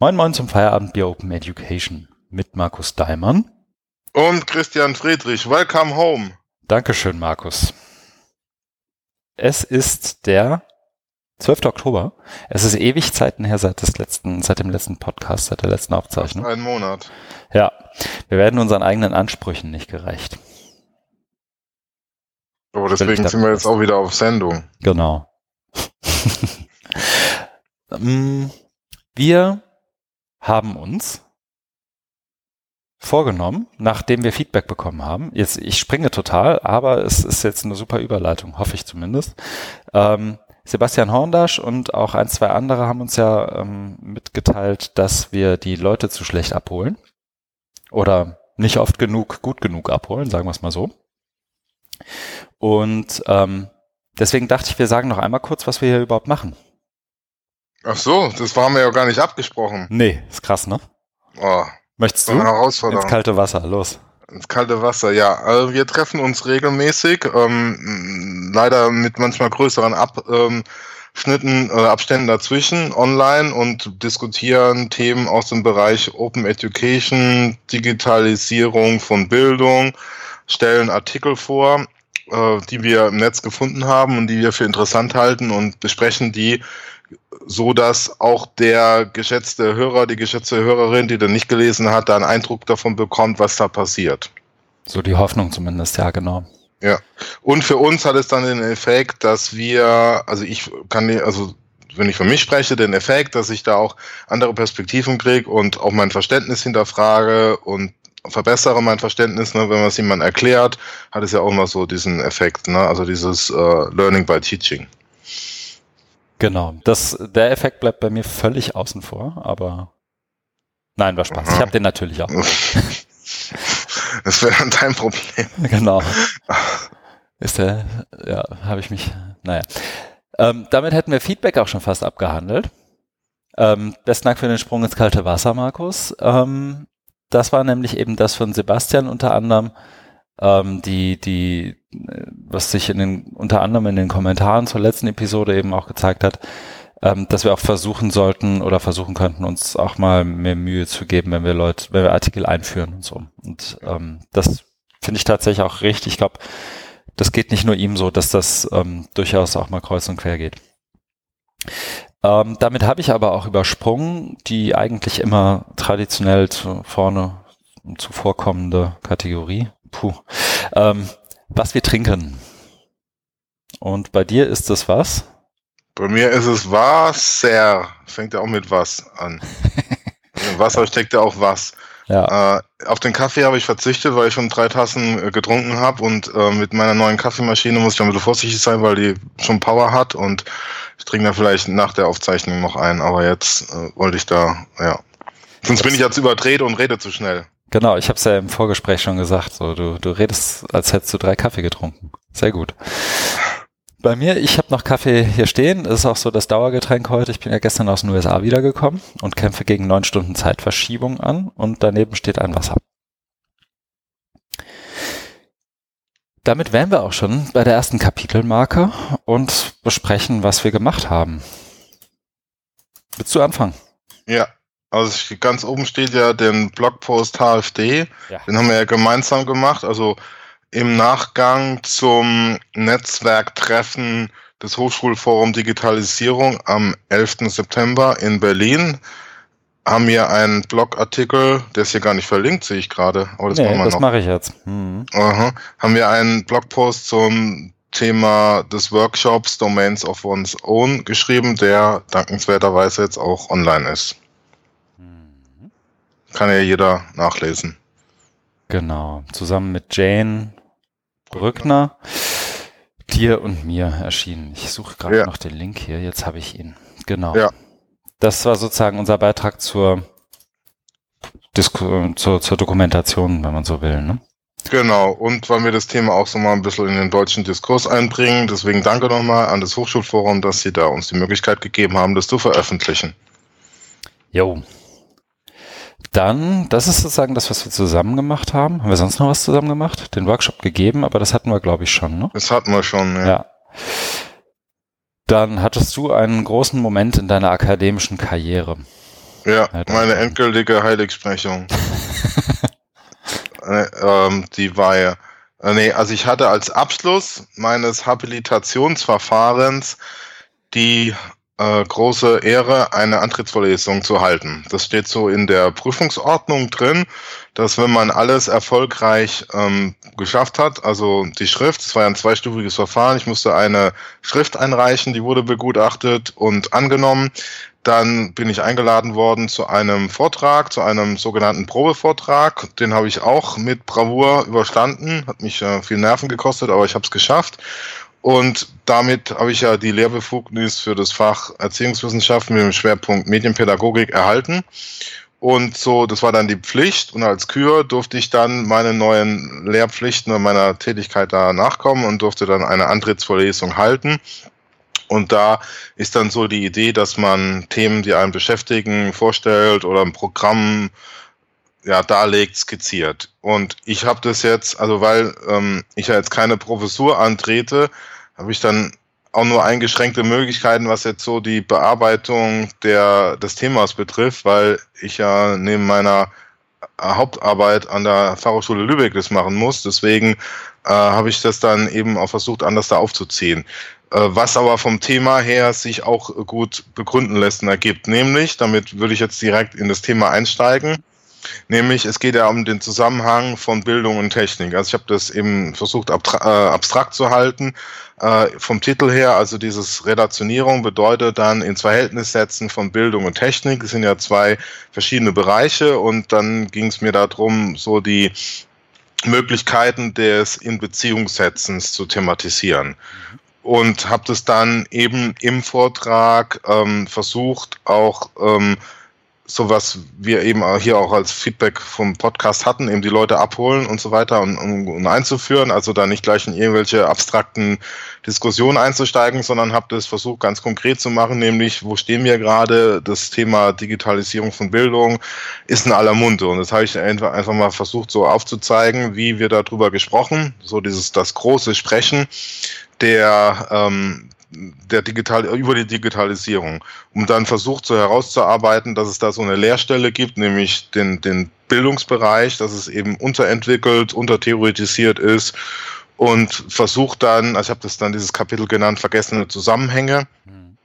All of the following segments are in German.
Moin Moin zum Feierabendbier Open Education mit Markus Daimann. Und Christian Friedrich. Welcome home. Dankeschön, Markus. Es ist der 12. Oktober. Es ist ewig Zeiten her seit, des letzten, seit dem letzten Podcast, seit der letzten Aufzeichnung. Ein Monat. Ja, wir werden unseren eigenen Ansprüchen nicht gerecht. Aber deswegen sind wir jetzt auch wieder auf Sendung. Genau. Mm, wir haben uns vorgenommen, nachdem wir Feedback bekommen haben. Jetzt, ich springe total, aber es ist jetzt eine super Überleitung, hoffe ich zumindest. Ähm, Sebastian Horndasch und auch ein, zwei andere haben uns ja ähm, mitgeteilt, dass wir die Leute zu schlecht abholen. Oder nicht oft genug, gut genug abholen, sagen wir es mal so. Und ähm, deswegen dachte ich, wir sagen noch einmal kurz, was wir hier überhaupt machen. Ach so, das haben wir ja gar nicht abgesprochen. Nee, ist krass, ne? Oh, Möchtest du? Ins kalte Wasser, los. Ins kalte Wasser, ja. Also wir treffen uns regelmäßig, ähm, leider mit manchmal größeren Abschnitten oder Abständen dazwischen online und diskutieren Themen aus dem Bereich Open Education, Digitalisierung von Bildung, stellen Artikel vor, äh, die wir im Netz gefunden haben und die wir für interessant halten und besprechen die so dass auch der geschätzte Hörer, die geschätzte Hörerin, die dann nicht gelesen hat, da einen Eindruck davon bekommt, was da passiert. So die Hoffnung zumindest, ja, genau. Ja. Und für uns hat es dann den Effekt, dass wir, also ich kann, also wenn ich für mich spreche, den Effekt, dass ich da auch andere Perspektiven kriege und auch mein Verständnis hinterfrage und verbessere mein Verständnis, ne, wenn man es jemand erklärt, hat es ja auch immer so diesen Effekt, ne, also dieses uh, Learning by Teaching. Genau. Das, der Effekt bleibt bei mir völlig außen vor, aber nein, war Spaß. Ich habe den natürlich auch. Das wäre dann dein Problem. Genau. Ist der, ja, habe ich mich, naja. Ähm, damit hätten wir Feedback auch schon fast abgehandelt. Ähm, besten Dank für den Sprung ins kalte Wasser, Markus. Ähm, das war nämlich eben das von Sebastian unter anderem, ähm, die, die, was sich in den, unter anderem in den Kommentaren zur letzten Episode eben auch gezeigt hat, ähm, dass wir auch versuchen sollten oder versuchen könnten, uns auch mal mehr Mühe zu geben, wenn wir Leute, wenn wir Artikel einführen und so. Und ähm, das finde ich tatsächlich auch richtig. Ich glaube, das geht nicht nur ihm so, dass das ähm, durchaus auch mal kreuz und quer geht. Ähm, damit habe ich aber auch übersprungen, die eigentlich immer traditionell zu, vorne zuvorkommende Kategorie, Puh. Ähm, was wir trinken. Und bei dir ist es was? Bei mir ist es Wasser. Fängt ja auch mit was an. Wasser steckt ja auch was. Ja. Äh, auf den Kaffee habe ich verzichtet, weil ich schon drei Tassen äh, getrunken habe und äh, mit meiner neuen Kaffeemaschine muss ich ein bisschen vorsichtig sein, weil die schon Power hat und ich trinke da vielleicht nach der Aufzeichnung noch ein, aber jetzt äh, wollte ich da, ja. Sonst bin ich jetzt überdreht und rede zu schnell. Genau, ich habe es ja im Vorgespräch schon gesagt. So, du, du redest, als hättest du drei Kaffee getrunken. Sehr gut. Bei mir, ich habe noch Kaffee hier stehen. Das ist auch so das Dauergetränk heute. Ich bin ja gestern aus den USA wiedergekommen und kämpfe gegen neun Stunden Zeitverschiebung an und daneben steht ein Wasser. Damit wären wir auch schon bei der ersten Kapitelmarke und besprechen, was wir gemacht haben. Willst du anfangen? Ja, also ganz oben steht ja den Blogpost HFD. Ja. Den haben wir ja gemeinsam gemacht. Also im Nachgang zum Netzwerktreffen des Hochschulforum Digitalisierung am 11. September in Berlin haben wir einen Blogartikel, der ist hier gar nicht verlinkt, sehe ich gerade. Aber das nee, das mache ich jetzt. Mhm. Aha. Haben wir einen Blogpost zum Thema des Workshops Domains of One's Own geschrieben, der dankenswerterweise jetzt auch online ist. Kann ja jeder nachlesen. Genau. Zusammen mit Jane Brückner, dir und mir erschienen. Ich suche gerade ja. noch den Link hier. Jetzt habe ich ihn. Genau. Ja. Das war sozusagen unser Beitrag zur, Disku zur, zur Dokumentation, wenn man so will. Ne? Genau, und weil wir das Thema auch so mal ein bisschen in den deutschen Diskurs einbringen, deswegen danke nochmal an das Hochschulforum, dass Sie da uns die Möglichkeit gegeben haben, das zu veröffentlichen. Jo, dann, das ist sozusagen das, was wir zusammen gemacht haben. Haben wir sonst noch was zusammen gemacht? Den Workshop gegeben, aber das hatten wir, glaube ich, schon, ne? Das hatten wir schon, ja. ja. Dann hattest du einen großen Moment in deiner akademischen Karriere. Ja, meine endgültige Heiligsprechung. äh, ähm, die war ja, äh, nee, also ich hatte als Abschluss meines Habilitationsverfahrens die äh, große Ehre, eine Antrittsvorlesung zu halten. Das steht so in der Prüfungsordnung drin, dass wenn man alles erfolgreich ähm, geschafft hat, also die Schrift, es war ja ein zweistufiges Verfahren, ich musste eine Schrift einreichen, die wurde begutachtet und angenommen. Dann bin ich eingeladen worden zu einem Vortrag, zu einem sogenannten Probevortrag. Den habe ich auch mit Bravour überstanden. Hat mich äh, viel Nerven gekostet, aber ich habe es geschafft. Und damit habe ich ja die Lehrbefugnis für das Fach Erziehungswissenschaften mit dem Schwerpunkt Medienpädagogik erhalten. Und so, das war dann die Pflicht. Und als Kür durfte ich dann meine neuen Lehrpflichten und meiner Tätigkeit da nachkommen und durfte dann eine Antrittsvorlesung halten. Und da ist dann so die Idee, dass man Themen, die einen beschäftigen, vorstellt oder ein Programm ja, darlegt, skizziert. Und ich habe das jetzt, also weil ähm, ich ja jetzt keine Professur antrete, habe ich dann auch nur eingeschränkte Möglichkeiten, was jetzt so die Bearbeitung der, des Themas betrifft, weil ich ja neben meiner Hauptarbeit an der Fachhochschule Lübeck das machen muss. Deswegen äh, habe ich das dann eben auch versucht, anders da aufzuziehen. Äh, was aber vom Thema her sich auch gut begründen lässt und ergibt. Nämlich, damit würde ich jetzt direkt in das Thema einsteigen. Nämlich, es geht ja um den Zusammenhang von Bildung und Technik. Also ich habe das eben versucht, äh, abstrakt zu halten. Äh, vom Titel her, also dieses Relationierung bedeutet dann ins Verhältnis setzen von Bildung und Technik. Das sind ja zwei verschiedene Bereiche und dann ging es mir darum, so die Möglichkeiten des Inbeziehungssetzens zu thematisieren. Und habe das dann eben im Vortrag ähm, versucht, auch ähm, so was wir eben hier auch als Feedback vom Podcast hatten, eben die Leute abholen und so weiter und, und, und einzuführen, also da nicht gleich in irgendwelche abstrakten Diskussionen einzusteigen, sondern habe das versucht ganz konkret zu machen, nämlich wo stehen wir gerade, das Thema Digitalisierung von Bildung ist in aller Munde. Und das habe ich einfach, mal versucht so aufzuzeigen, wie wir darüber gesprochen, so dieses das große Sprechen der ähm, der Digital über die Digitalisierung, um dann versucht so herauszuarbeiten, dass es da so eine Leerstelle gibt, nämlich den, den Bildungsbereich, dass es eben unterentwickelt, untertheoretisiert ist und versucht dann, also ich habe das dann dieses Kapitel genannt, vergessene Zusammenhänge, mhm.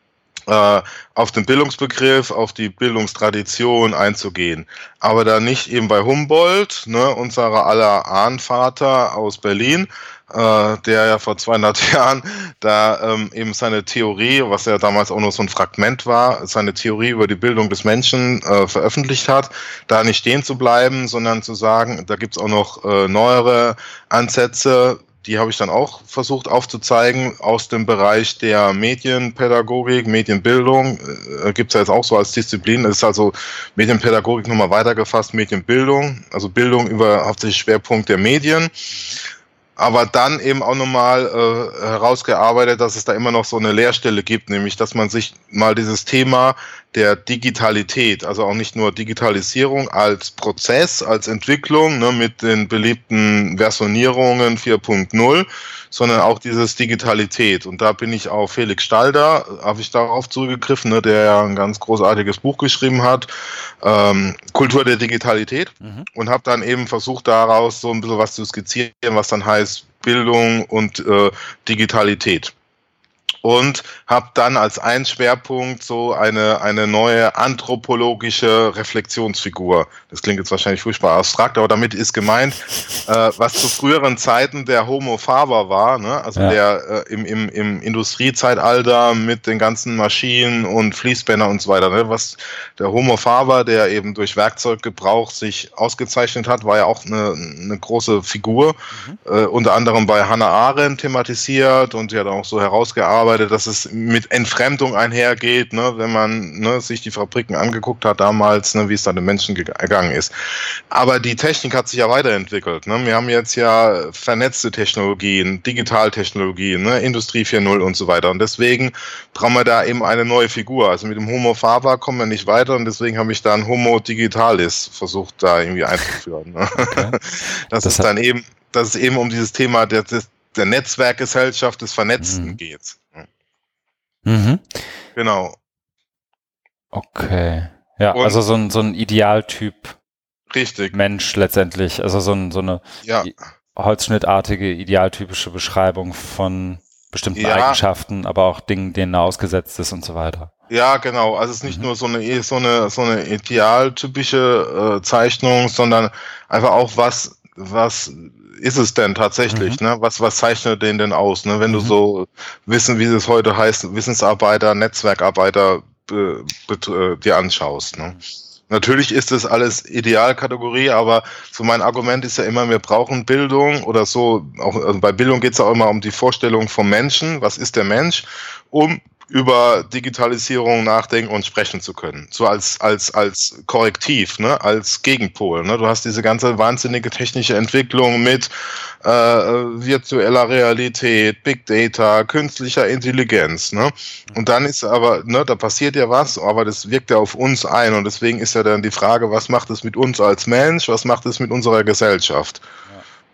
auf den Bildungsbegriff, auf die Bildungstradition einzugehen. Aber dann nicht eben bei Humboldt, ne, unserer aller Ahnvater aus Berlin, äh, der ja vor 200 Jahren da ähm, eben seine Theorie, was ja damals auch nur so ein Fragment war, seine Theorie über die Bildung des Menschen äh, veröffentlicht hat, da nicht stehen zu bleiben, sondern zu sagen, da gibt's auch noch äh, neuere Ansätze, die habe ich dann auch versucht aufzuzeigen aus dem Bereich der Medienpädagogik, Medienbildung. Äh, Gibt es ja jetzt auch so als Disziplin. Das ist also Medienpädagogik nochmal weitergefasst, Medienbildung, also Bildung über hauptsächlich Schwerpunkt der Medien aber dann eben auch nochmal äh, herausgearbeitet, dass es da immer noch so eine Leerstelle gibt, nämlich dass man sich mal dieses Thema der Digitalität, also auch nicht nur Digitalisierung als Prozess, als Entwicklung ne, mit den beliebten Versionierungen 4.0, sondern auch dieses Digitalität. Und da bin ich auf Felix Stalder, habe ich darauf zurückgegriffen, ne, der ja ein ganz großartiges Buch geschrieben hat, ähm, Kultur der Digitalität, mhm. und habe dann eben versucht, daraus so ein bisschen was zu skizzieren, was dann heißt Bildung und äh, Digitalität und habe dann als ein Schwerpunkt so eine, eine neue anthropologische Reflexionsfigur. Das klingt jetzt wahrscheinlich furchtbar abstrakt, aber damit ist gemeint, äh, was zu früheren Zeiten der Homo faber war, ne? also ja. der äh, im, im, im Industriezeitalter mit den ganzen Maschinen und Fließbänder und so weiter. Ne? Was der Homo faber, der eben durch Werkzeuggebrauch sich ausgezeichnet hat, war ja auch eine, eine große Figur, mhm. äh, unter anderem bei Hannah Arendt thematisiert und sie hat auch so herausgearbeitet, gearbeitet, dass es mit Entfremdung einhergeht, ne, wenn man ne, sich die Fabriken angeguckt hat damals, ne, wie es da den Menschen gegangen ist. Aber die Technik hat sich ja weiterentwickelt. Ne? Wir haben jetzt ja vernetzte Technologien, Digitaltechnologien, ne, Industrie 4.0 und so weiter. Und deswegen brauchen wir da eben eine neue Figur. Also mit dem Homo Faber kommen wir nicht weiter und deswegen habe ich dann Homo Digitalis versucht, da irgendwie einzuführen. Ne? Okay. Das, das ist dann eben, dass es eben um dieses Thema der, der Netzwerkgesellschaft des Vernetzten mhm. geht. Mhm. Genau. Okay. Ja, und also so ein, so ein Idealtyp. Richtig. Mensch letztendlich. Also so, ein, so eine ja. holzschnittartige, idealtypische Beschreibung von bestimmten ja. Eigenschaften, aber auch Dingen, denen er ausgesetzt ist und so weiter. Ja, genau. Also es ist nicht mhm. nur so eine so eine so eine idealtypische äh, Zeichnung, sondern einfach auch was was ist es denn tatsächlich? Mhm. Ne? Was was zeichnet den denn aus? Ne? Wenn mhm. du so wissen, wie es heute heißt, Wissensarbeiter, Netzwerkarbeiter be, be, äh, dir anschaust. Ne? Natürlich ist das alles Idealkategorie, aber so mein Argument ist ja immer, wir brauchen Bildung oder so, auch also bei Bildung geht es auch immer um die Vorstellung vom Menschen, was ist der Mensch, um über Digitalisierung nachdenken und sprechen zu können. So als, als, als Korrektiv, ne? als Gegenpol. Ne? Du hast diese ganze wahnsinnige technische Entwicklung mit äh, virtueller Realität, Big Data, künstlicher Intelligenz. Ne? Und dann ist aber, ne, da passiert ja was, aber das wirkt ja auf uns ein. Und deswegen ist ja dann die Frage, was macht es mit uns als Mensch, was macht es mit unserer Gesellschaft?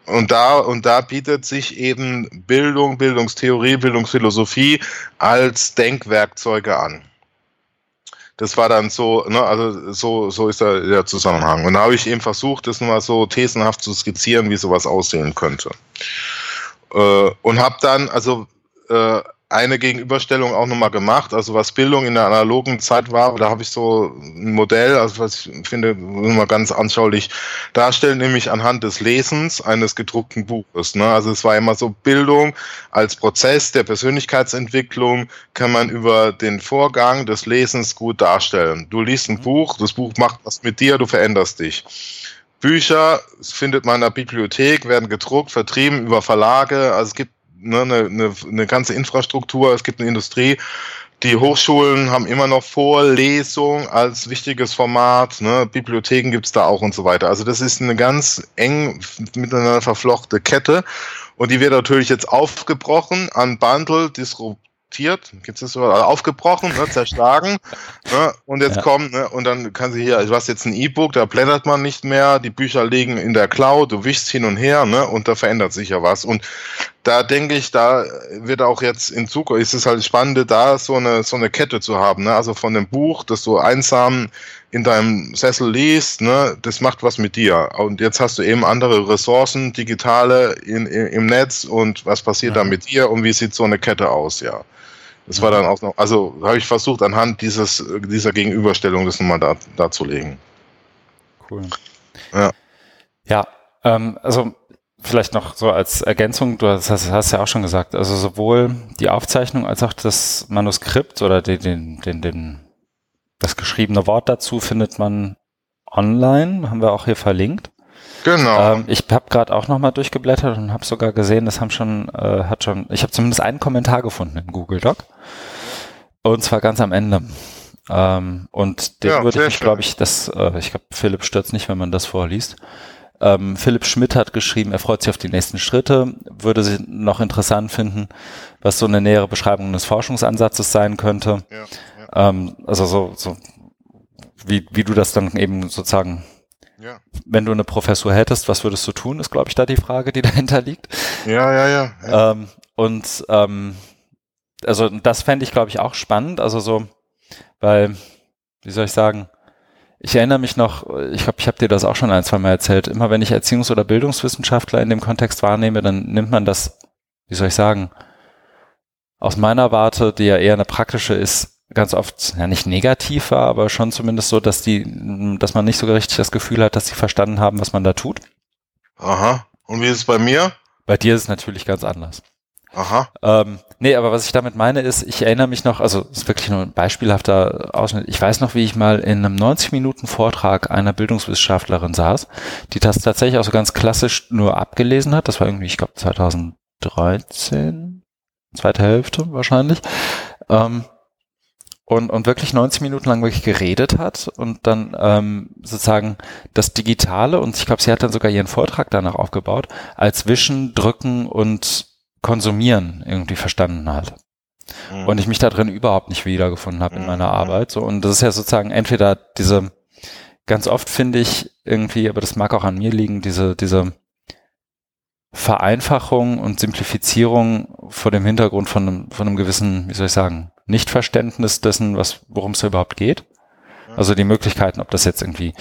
Und da, und da bietet sich eben Bildung, Bildungstheorie, Bildungsphilosophie als Denkwerkzeuge an. Das war dann so, ne, also so, so ist der, der Zusammenhang. Und da habe ich eben versucht, das nur mal so thesenhaft zu skizzieren, wie sowas aussehen könnte. Äh, und habe dann, also äh, eine Gegenüberstellung auch nochmal gemacht, also was Bildung in der analogen Zeit war, da habe ich so ein Modell, also was ich finde, mal ganz anschaulich darstellen, nämlich anhand des Lesens eines gedruckten Buches. Ne? Also es war immer so Bildung als Prozess der Persönlichkeitsentwicklung kann man über den Vorgang des Lesens gut darstellen. Du liest ein mhm. Buch, das Buch macht was mit dir, du veränderst dich. Bücher findet man in der Bibliothek, werden gedruckt, vertrieben über Verlage. Also es gibt ne, eine, eine, eine ganze Infrastruktur, es gibt eine Industrie. Die Hochschulen haben immer noch Vorlesung als wichtiges Format, ne? Bibliotheken gibt's da auch und so weiter. Also das ist eine ganz eng miteinander verflochte Kette und die wird natürlich jetzt aufgebrochen, an Bundle, disrupt adaptiert, gibt es so also aufgebrochen, ne, zerschlagen. ne, und jetzt ja. kommt, ne, und dann kann sie hier, du hast jetzt ein E-Book, da blättert man nicht mehr, die Bücher liegen in der Cloud, du wischst hin und her, ne, und da verändert sich ja was. Und da denke ich, da wird auch jetzt in Zukunft, ist es halt spannend, da so eine, so eine Kette zu haben, ne, also von dem Buch, das du einsam in deinem Sessel liest, ne, das macht was mit dir. Und jetzt hast du eben andere Ressourcen, digitale in, in im Netz und was passiert ja. da mit dir und wie sieht so eine Kette aus, ja. Das war dann auch noch, also habe ich versucht, anhand dieses, dieser Gegenüberstellung das nochmal da, darzulegen. Cool. Ja. Ja, ähm, also vielleicht noch so als Ergänzung, du hast, hast ja auch schon gesagt, also sowohl die Aufzeichnung als auch das Manuskript oder den, den, den, den, das geschriebene Wort dazu findet man online, haben wir auch hier verlinkt. Genau. Ähm, ich habe gerade auch nochmal durchgeblättert und habe sogar gesehen, das haben schon, äh, hat schon, ich habe zumindest einen Kommentar gefunden im Google Doc. Und zwar ganz am Ende. Ähm, und den ja, würde ich, glaube ich, das, äh, ich glaube, Philipp stört nicht, wenn man das vorliest. Ähm, Philipp Schmidt hat geschrieben, er freut sich auf die nächsten Schritte, würde sie noch interessant finden, was so eine nähere Beschreibung des Forschungsansatzes sein könnte. Ja, ja. Ähm, also so, so wie, wie du das dann eben sozusagen ja. Wenn du eine Professur hättest, was würdest du tun, ist, glaube ich, da die Frage, die dahinter liegt. Ja, ja, ja. ja. Ähm, und ähm, also das fände ich, glaube ich, auch spannend. Also so, weil, wie soll ich sagen, ich erinnere mich noch, ich glaube, ich habe dir das auch schon ein, zwei Mal erzählt, immer wenn ich Erziehungs- oder Bildungswissenschaftler in dem Kontext wahrnehme, dann nimmt man das, wie soll ich sagen, aus meiner Warte, die ja eher eine praktische ist, ganz oft ja nicht negativ war, aber schon zumindest so, dass die, dass man nicht so richtig das Gefühl hat, dass sie verstanden haben, was man da tut. Aha. Und wie ist es bei mir? Bei dir ist es natürlich ganz anders. Aha. Ähm, nee, aber was ich damit meine ist, ich erinnere mich noch, also es ist wirklich nur ein beispielhafter Ausschnitt. Ich weiß noch, wie ich mal in einem 90-Minuten-Vortrag einer Bildungswissenschaftlerin saß, die das tatsächlich auch so ganz klassisch nur abgelesen hat. Das war irgendwie, ich glaube, 2013, zweite Hälfte wahrscheinlich. Ähm, und, und wirklich 90 Minuten lang wirklich geredet hat und dann ähm, sozusagen das Digitale und ich glaube, sie hat dann sogar ihren Vortrag danach aufgebaut, als Wischen, Drücken und Konsumieren irgendwie verstanden hat. Mhm. Und ich mich da drin überhaupt nicht wiedergefunden habe in mhm. meiner Arbeit. So, und das ist ja sozusagen entweder diese, ganz oft finde ich irgendwie, aber das mag auch an mir liegen, diese, diese Vereinfachung und Simplifizierung vor dem Hintergrund von einem, von einem gewissen, wie soll ich sagen, Nichtverständnis dessen, was, worum es überhaupt geht. Also die Möglichkeiten, ob das jetzt irgendwie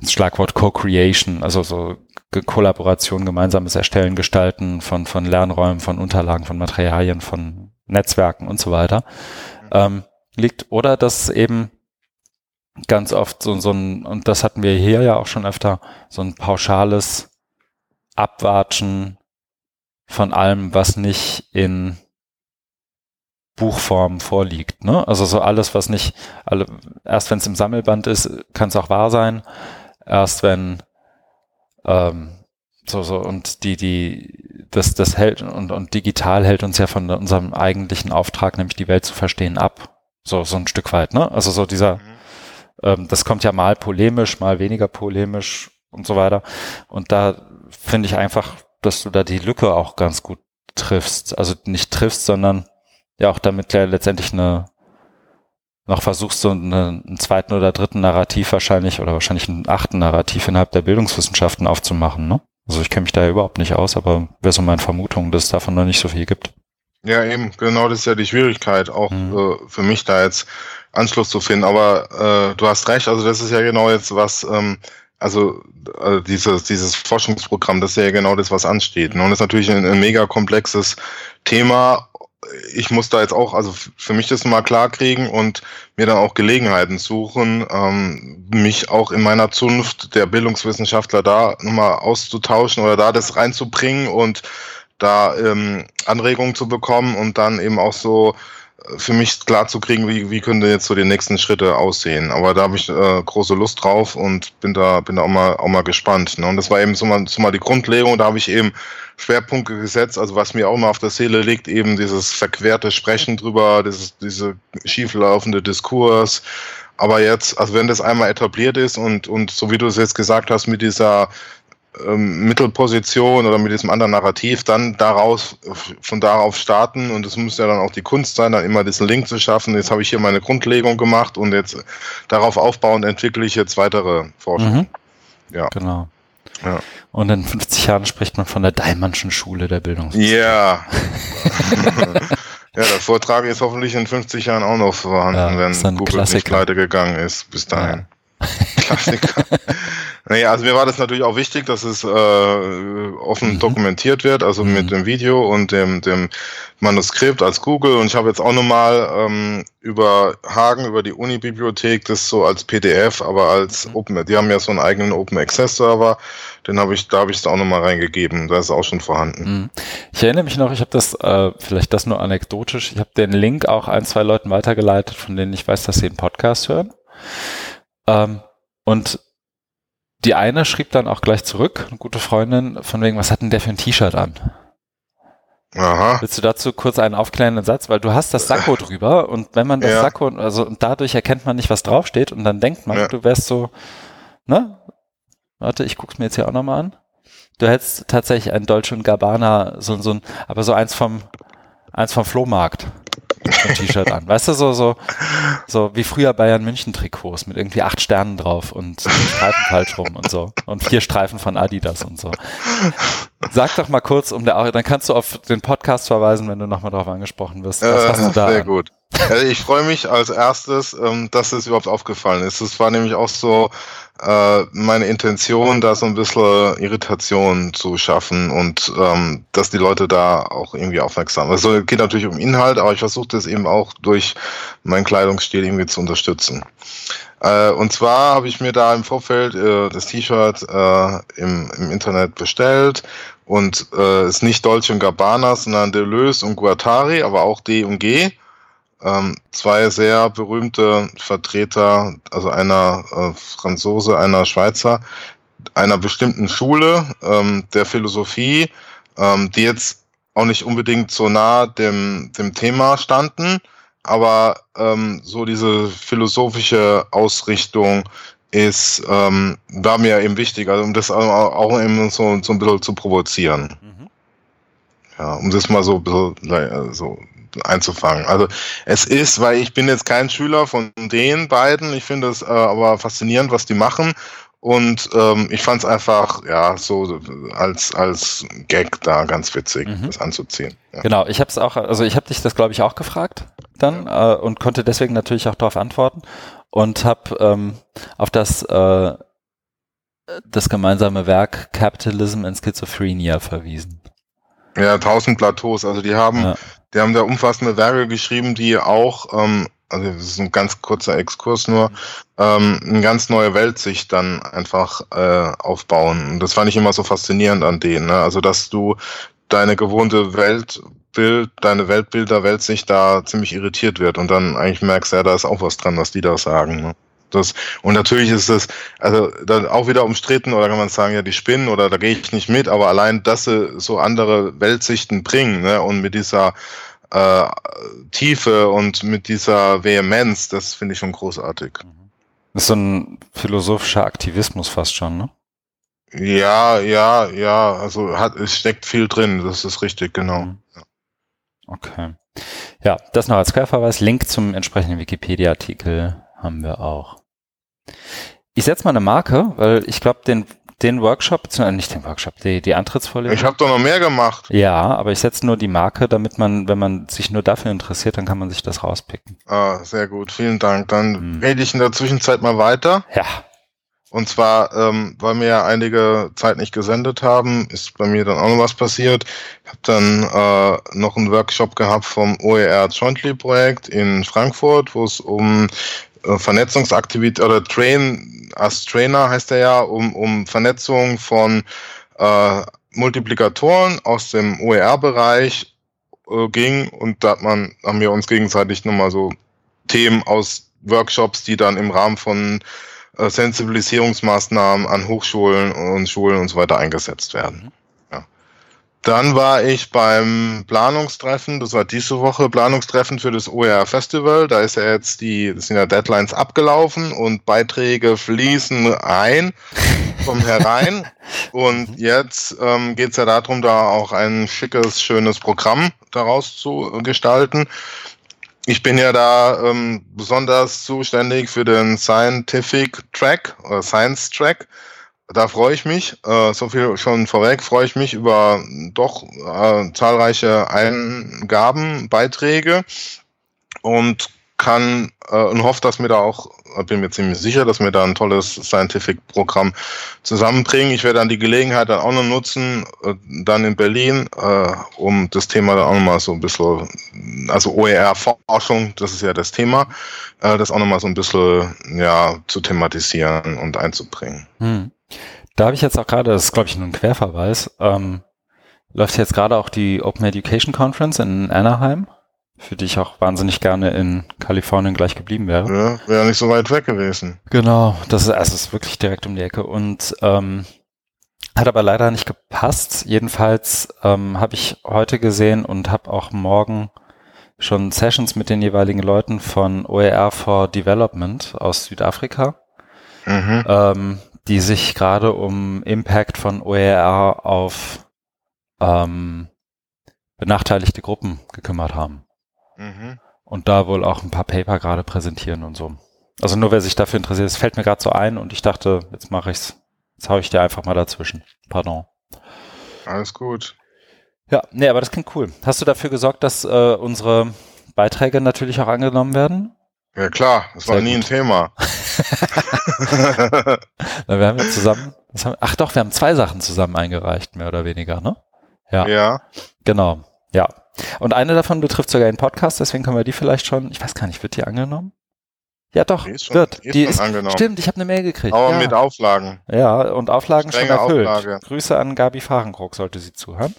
das Schlagwort Co-Creation, also so Kollaboration, gemeinsames Erstellen, Gestalten von, von Lernräumen, von Unterlagen, von Materialien, von Netzwerken und so weiter, ähm, liegt. Oder dass eben ganz oft so, so ein, und das hatten wir hier ja auch schon öfter, so ein pauschales Abwatschen von allem, was nicht in Buchform vorliegt. Ne? Also so alles, was nicht, alle, erst wenn es im Sammelband ist, kann es auch wahr sein. Erst wenn ähm, so, so, und die, die, das, das hält und, und digital hält uns ja von unserem eigentlichen Auftrag, nämlich die Welt zu verstehen, ab. So, so ein Stück weit, ne? Also so dieser, mhm. ähm, das kommt ja mal polemisch, mal weniger polemisch und so weiter. Und da finde ich einfach, dass du da die Lücke auch ganz gut triffst. Also nicht triffst, sondern ja auch damit ja letztendlich eine noch versuchst, so eine, einen zweiten oder dritten Narrativ wahrscheinlich oder wahrscheinlich einen achten Narrativ innerhalb der Bildungswissenschaften aufzumachen, ne? Also ich kenne mich da ja überhaupt nicht aus, aber wäre so meine Vermutung, dass es davon noch nicht so viel gibt. Ja, eben, genau das ist ja die Schwierigkeit, auch mhm. äh, für mich da jetzt Anschluss zu finden. Aber äh, du hast recht, also das ist ja genau jetzt was, ähm, also äh, dieses, dieses Forschungsprogramm, das ist ja genau das, was ansteht. Ne? Und das ist natürlich ein, ein mega komplexes Thema ich muss da jetzt auch, also für mich das mal klar kriegen und mir dann auch Gelegenheiten suchen, ähm, mich auch in meiner Zunft der Bildungswissenschaftler da nochmal auszutauschen oder da das reinzubringen und da ähm, Anregungen zu bekommen und dann eben auch so für mich klar zu kriegen, wie, wie könnte jetzt so die nächsten Schritte aussehen. Aber da habe ich äh, große Lust drauf und bin da, bin da auch mal, auch mal gespannt. Ne? Und das war eben so mal, so mal die Grundlegung. Da habe ich eben Schwerpunkte gesetzt. Also was mir auch mal auf der Seele liegt, eben dieses verquerte Sprechen drüber, dieses, diese schieflaufende Diskurs. Aber jetzt, also wenn das einmal etabliert ist und, und so wie du es jetzt gesagt hast, mit dieser ähm, Mittelposition oder mit diesem anderen Narrativ dann daraus, von darauf starten und es muss ja dann auch die Kunst sein, dann immer diesen Link zu schaffen. Jetzt habe ich hier meine Grundlegung gemacht und jetzt darauf aufbauend entwickle ich jetzt weitere Forschung. Mhm. Ja. Genau. Ja. Und in 50 Jahren spricht man von der Daimannschen Schule der Bildung. Ja. Ja, der Vortrag ist hoffentlich in 50 Jahren auch noch vorhanden, ja, wenn Google Klassiker. nicht pleite gegangen ist bis dahin. Ja. Klassiker. Naja, also mir war das natürlich auch wichtig, dass es äh, offen mhm. dokumentiert wird, also mhm. mit dem Video und dem, dem Manuskript als Google. Und ich habe jetzt auch nochmal ähm, über Hagen, über die Uni-Bibliothek, das so als PDF, aber als mhm. Open, die haben ja so einen eigenen Open Access Server, den habe ich, da habe ich es auch nochmal reingegeben. Da ist auch schon vorhanden. Mhm. Ich erinnere mich noch, ich habe das, äh, vielleicht das nur anekdotisch, ich habe den Link auch ein, zwei Leuten weitergeleitet, von denen ich weiß, dass sie den Podcast hören. Ähm, und die eine schrieb dann auch gleich zurück, eine gute Freundin, von wegen, was hat denn der für ein T-Shirt an? Aha. Willst du dazu kurz einen aufklärenden Satz? Weil du hast das Sakko drüber und wenn man das ja. Sakko, also und dadurch erkennt man nicht, was draufsteht und dann denkt man, ja. du wärst so, ne? Warte, ich guck's mir jetzt hier auch nochmal an. Du hättest tatsächlich ein Dolce Gabbana, so, so ein, aber so eins vom, eins vom Flohmarkt T-Shirt an. Weißt du, so, so, so wie früher Bayern München Trikots mit irgendwie acht Sternen drauf und Streifen falsch rum und so. Und vier Streifen von Adidas und so. Sag doch mal kurz, um der, dann kannst du auf den Podcast verweisen, wenn du nochmal darauf angesprochen wirst. Was äh, hast du da? Sehr an? gut. Also ich freue mich als erstes, ähm, dass es überhaupt aufgefallen ist. Es war nämlich auch so äh, meine Intention, da so ein bisschen Irritation zu schaffen und ähm, dass die Leute da auch irgendwie aufmerksam. Also es geht natürlich um Inhalt, aber ich versuche das eben auch durch meinen Kleidungsstil irgendwie zu unterstützen. Äh, und zwar habe ich mir da im Vorfeld äh, das T-Shirt äh, im, im Internet bestellt und äh, ist nicht Dolce Gabbana, sondern Deleuze und Guattari, aber auch D und G ähm, zwei sehr berühmte Vertreter, also einer äh, Franzose, einer Schweizer, einer bestimmten Schule ähm, der Philosophie, ähm, die jetzt auch nicht unbedingt so nah dem, dem Thema standen, aber ähm, so diese philosophische Ausrichtung ist, ähm, war mir eben wichtig, also um das auch eben so, so ein bisschen zu provozieren. Mhm. Ja, um das mal so ein bisschen äh, so einzufangen. Also es ist, weil ich bin jetzt kein Schüler von den beiden, ich finde es äh, aber faszinierend, was die machen. Und ähm, ich fand es einfach, ja, so als, als Gag da ganz witzig, mhm. das anzuziehen. Ja. Genau, ich habe es auch, also ich habe dich das, glaube ich, auch gefragt. dann äh, und konnte deswegen natürlich auch darauf antworten und habe ähm, auf das äh, das gemeinsame Werk Capitalism and Schizophrenia verwiesen. Ja, tausend Plateaus. Also die haben, Ja. die haben da umfassende Werke geschrieben, die auch, ähm, also das ist ein ganz kurzer Exkurs nur, ähm, eine ganz neue Weltsicht dann einfach äh, aufbauen. Und das fand ich immer so faszinierend an denen. Ne? Also dass du deine gewohnte Weltbild, deine Weltbilder, Weltsicht da ziemlich irritiert wird und dann eigentlich merkst, ja, da ist auch was dran, was die da sagen. Ne? Das, und natürlich ist es, also dann auch wieder umstritten, oder kann man sagen, ja, die spinnen oder da gehe ich nicht mit, aber allein, dass sie so andere Weltsichten bringen, ne, und mit dieser äh, Tiefe und mit dieser Vehemenz, das finde ich schon großartig. Das ist so ein philosophischer Aktivismus fast schon, ne? Ja, ja, ja, also hat, es steckt viel drin, das ist richtig, genau. Mhm. Okay. Ja, das noch als Querverweis. Link zum entsprechenden Wikipedia-Artikel haben wir auch. Ich setze mal eine Marke, weil ich glaube, den, den Workshop, nicht den Workshop, die, die Antrittsvorlesung. Ich habe doch noch mehr gemacht. ja, aber ich setze nur die Marke, damit man, wenn man sich nur dafür interessiert, dann kann man sich das rauspicken. Ah, sehr gut, vielen Dank. Dann Mhm. rede ich in der Zwischenzeit mal weiter. Ja. Und zwar, ähm, weil wir ja einige Zeit nicht gesendet haben, ist bei mir dann auch noch was passiert. Ich habe dann äh, noch einen Workshop gehabt vom OER Jointly Projekt in Frankfurt, wo es um Vernetzungsaktivität oder Train as Trainer heißt er ja, um, um Vernetzung von äh, Multiplikatoren aus dem OER-Bereich äh, ging. Und da hat man, haben wir uns gegenseitig nochmal so Themen aus Workshops, die dann im Rahmen von äh, Sensibilisierungsmaßnahmen an Hochschulen und Schulen und so weiter eingesetzt werden. Ja. Dann war ich beim Planungstreffen, das war diese Woche Planungstreffen für das OER Festival. Da ist ja jetzt die, sind ja Deadlines abgelaufen und Beiträge fließen ein, kommen herein. Und jetzt ähm, geht es ja darum, da auch ein schickes, schönes Programm daraus zu äh, gestalten. Ich bin ja da ähm, besonders zuständig für den Scientific Track oder Science Track. Da freue ich mich, äh, so viel schon vorweg, freue ich mich über doch äh, zahlreiche Eingaben, Beiträge. Und kann äh, und hoffe, dass wir da auch, äh, bin mir ziemlich sicher, dass wir da ein tolles Scientific-Programm zusammenbringen. Ich werde dann die Gelegenheit dann auch noch nutzen, äh, dann in Berlin, äh, um das Thema dann auch nochmal so ein bisschen, also OER-Forschung, das ist ja das Thema, äh, das auch nochmal so ein bisschen ja, zu thematisieren und einzubringen. Hm. Da habe ich jetzt auch gerade, das ist glaube ich nur ein Querverweis, ähm, läuft jetzt gerade auch die Open Education Conference in Anaheim, für die ich auch wahnsinnig gerne in Kalifornien gleich geblieben wäre. Ja, Wäre nicht so weit weg gewesen. Genau, das ist, also es ist wirklich direkt um die Ecke und ähm, hat aber leider nicht gepasst. Jedenfalls ähm, habe ich heute gesehen und habe auch morgen schon Sessions mit den jeweiligen Leuten von OER for Development aus Südafrika, Mhm. ähm, die sich gerade um Impact von OER auf ähm, benachteiligte Gruppen gekümmert haben Mhm. und da wohl auch ein paar Paper gerade präsentieren und so. Also nur wer sich dafür interessiert, es fällt mir gerade so ein und ich dachte, jetzt mache ich's. Jetzt hau ich dir einfach mal dazwischen. Pardon. Alles gut. Ja, nee, aber das klingt cool. Hast du dafür gesorgt, dass äh, unsere Beiträge natürlich auch angenommen werden? Ja klar, das war Sehr nie ein gut. Thema. Na, wir haben ja zusammen, haben, ach doch, wir haben zwei Sachen zusammen eingereicht, mehr oder weniger, ne? Ja, ja. genau. Ja. Und eine davon betrifft sogar einen Podcast, deswegen können wir die vielleicht schon, ich weiß gar nicht, wird die angenommen? Ja, doch, Die ist schon- wird. die ist Die schon ist, angenommen. stimmt, ich habe eine Mail gekriegt. Aber ja. mit Auflagen. Ja, und Auflagen schon Strenge erfüllt. Auflage. Grüße an Gabi Fahrenkrog, sollte sie zuhören.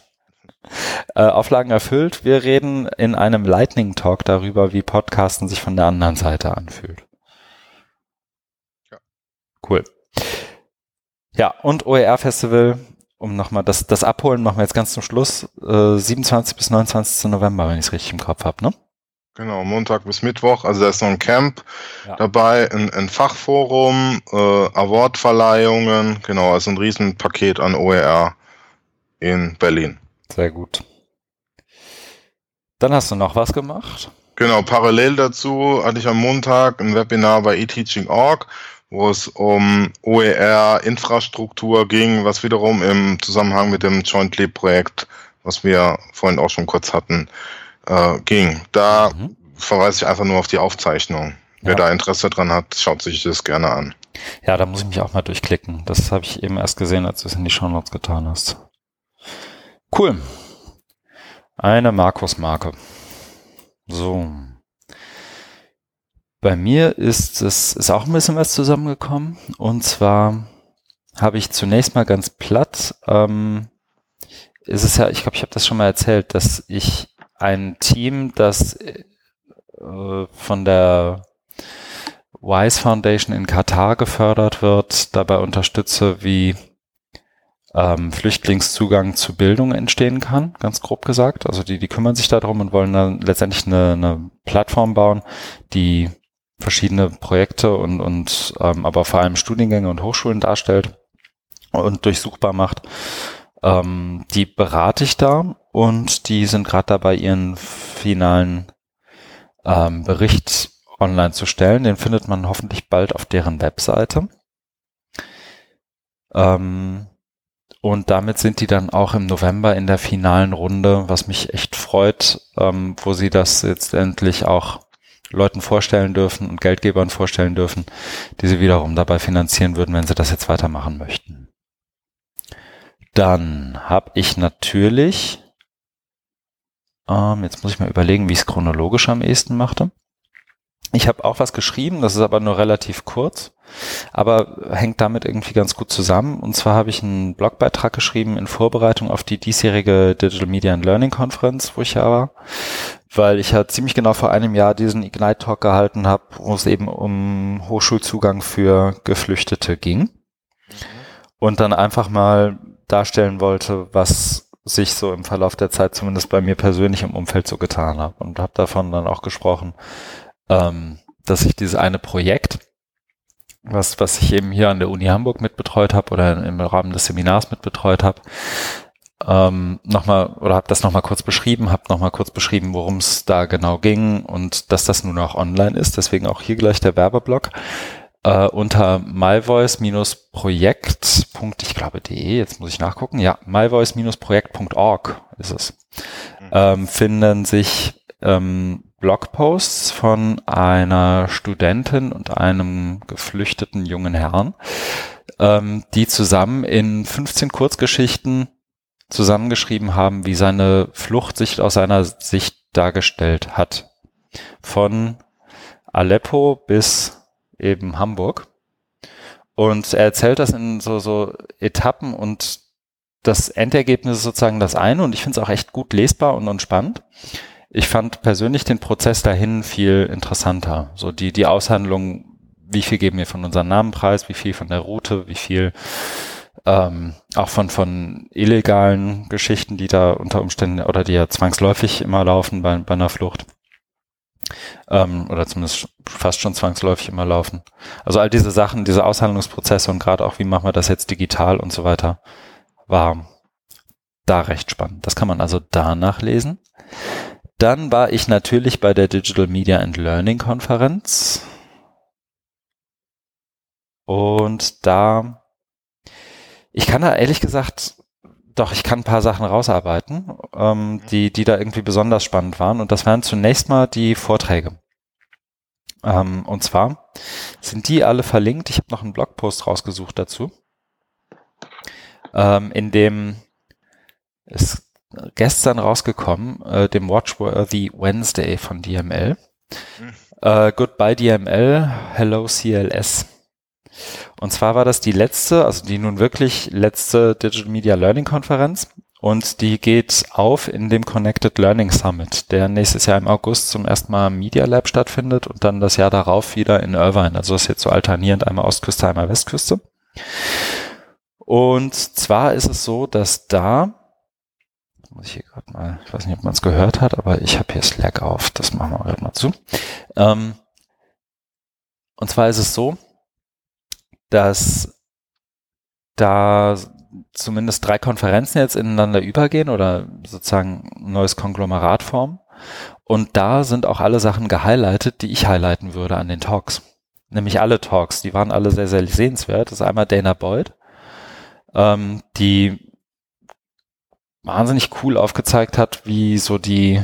Äh, Auflagen erfüllt. Wir reden in einem Lightning Talk darüber, wie Podcasten sich von der anderen Seite anfühlt. Ja. Cool. Ja, und OER Festival, um nochmal das, das Abholen machen wir jetzt ganz zum Schluss. Äh, 27 bis 29. November, wenn ich es richtig im Kopf habe, ne? Genau, Montag bis Mittwoch. Also da ist noch ein Camp Ja. dabei, ein, ein Fachforum, äh, Awardverleihungen. Genau, also ein Riesenpaket an OER in Berlin. Sehr gut. Dann hast du noch was gemacht? Genau, parallel dazu hatte ich am Montag ein Webinar bei eTeaching.org, wo es um OER-Infrastruktur ging, was wiederum im Zusammenhang mit dem Jointly-Projekt, was wir vorhin auch schon kurz hatten, äh, ging. Da Mhm. verweise ich einfach nur auf die Aufzeichnung. Wer ja. da Interesse dran hat, schaut sich das gerne an. Ja, da muss ich mich auch mal durchklicken. Das habe ich eben erst gesehen, als du es in die Shownotes getan hast. Cool. Eine Markus-Marke. So. Bei mir ist es ist auch ein bisschen was zusammengekommen. Und zwar habe ich zunächst mal ganz platt, ähm, ist es ja, ich glaube, ich habe das schon mal erzählt, dass ich ein Team, das äh, von der Wise Foundation in Katar gefördert wird, dabei unterstütze, wie ähm, Flüchtlingszugang zu Bildung entstehen kann, ganz grob gesagt. Also die, die kümmern sich darum und wollen dann letztendlich eine, eine Plattform bauen, die verschiedene Projekte und, und ähm, aber vor allem Studiengänge und Hochschulen darstellt und durchsuchbar macht. Ähm, die berate ich da und die sind gerade dabei, ihren finalen ähm, Bericht online zu stellen. Den findet man hoffentlich bald auf deren Webseite. Ähm, und damit sind die dann auch im November in der finalen Runde, was mich echt freut, ähm, wo sie das jetzt endlich auch Leuten vorstellen dürfen und Geldgebern vorstellen dürfen, die sie wiederum dabei finanzieren würden, wenn sie das jetzt weitermachen möchten. Dann habe ich natürlich, ähm, jetzt muss ich mal überlegen, wie ich es chronologisch am ehesten machte. Ich habe auch was geschrieben, das ist aber nur relativ kurz, aber hängt damit irgendwie ganz gut zusammen. Und zwar habe ich einen Blogbeitrag geschrieben in Vorbereitung auf die diesjährige Digital Media and Learning Conference, wo ich ja war, weil ich ja ziemlich genau vor einem Jahr diesen Ignite Talk gehalten habe, wo es eben um Hochschulzugang für Geflüchtete ging. Und dann einfach mal darstellen wollte, was sich so im Verlauf der Zeit zumindest bei mir persönlich im Umfeld so getan hat. Und habe davon dann auch gesprochen, ähm, dass ich dieses eine Projekt, was, was ich eben hier an der Uni Hamburg mitbetreut habe oder im Rahmen des Seminars mitbetreut habe, ähm, nochmal oder habe das nochmal kurz beschrieben, habe nochmal kurz beschrieben, worum es da genau ging und dass das nun auch online ist. Deswegen auch hier gleich der Werbeblock äh, unter myvoice-projekt. Ich glaube de. Jetzt muss ich nachgucken. Ja, myvoice-projekt.org ist es. Mhm. Ähm, finden sich ähm, Blogposts von einer Studentin und einem geflüchteten jungen Herrn, ähm, die zusammen in 15 Kurzgeschichten zusammengeschrieben haben, wie seine Flucht sich aus seiner Sicht dargestellt hat. Von Aleppo bis eben Hamburg. Und er erzählt das in so, so Etappen und das Endergebnis ist sozusagen das eine und ich finde es auch echt gut lesbar und, und spannend. Ich fand persönlich den Prozess dahin viel interessanter. So die, die Aushandlung, wie viel geben wir von unserem Namenpreis, wie viel von der Route, wie viel ähm, auch von, von illegalen Geschichten, die da unter Umständen oder die ja zwangsläufig immer laufen bei, bei einer Flucht. Ähm, oder zumindest fast schon zwangsläufig immer laufen. Also all diese Sachen, diese Aushandlungsprozesse und gerade auch, wie machen wir das jetzt digital und so weiter, war da recht spannend. Das kann man also da nachlesen. Dann war ich natürlich bei der Digital Media and Learning Konferenz. Und da, ich kann da ehrlich gesagt, doch, ich kann ein paar Sachen rausarbeiten, ähm, mhm. die, die da irgendwie besonders spannend waren. Und das waren zunächst mal die Vorträge. Ähm, und zwar sind die alle verlinkt. Ich habe noch einen Blogpost rausgesucht dazu, ähm, in dem es gestern rausgekommen, äh, dem Watchworthy Wednesday von DML. Mhm. Äh, Goodbye DML, Hello CLS. Und zwar war das die letzte, also die nun wirklich letzte Digital Media Learning Konferenz. Und die geht auf in dem Connected Learning Summit, der nächstes Jahr im August zum ersten Mal im Media Lab stattfindet und dann das Jahr darauf wieder in Irvine. Also das ist jetzt so alternierend einmal Ostküste, einmal Westküste. Und zwar ist es so, dass da muss ich hier gerade mal, ich weiß nicht, ob man es gehört hat, aber ich habe hier Slack auf, das machen wir gerade mal zu. Ähm, und zwar ist es so, dass da zumindest drei Konferenzen jetzt ineinander übergehen oder sozusagen ein neues Konglomerat formen. Und da sind auch alle Sachen gehighlightet, die ich highlighten würde an den Talks. Nämlich alle Talks, die waren alle sehr, sehr sehenswert. Das ist einmal Dana Boyd, ähm, die wahnsinnig cool aufgezeigt hat, wie so die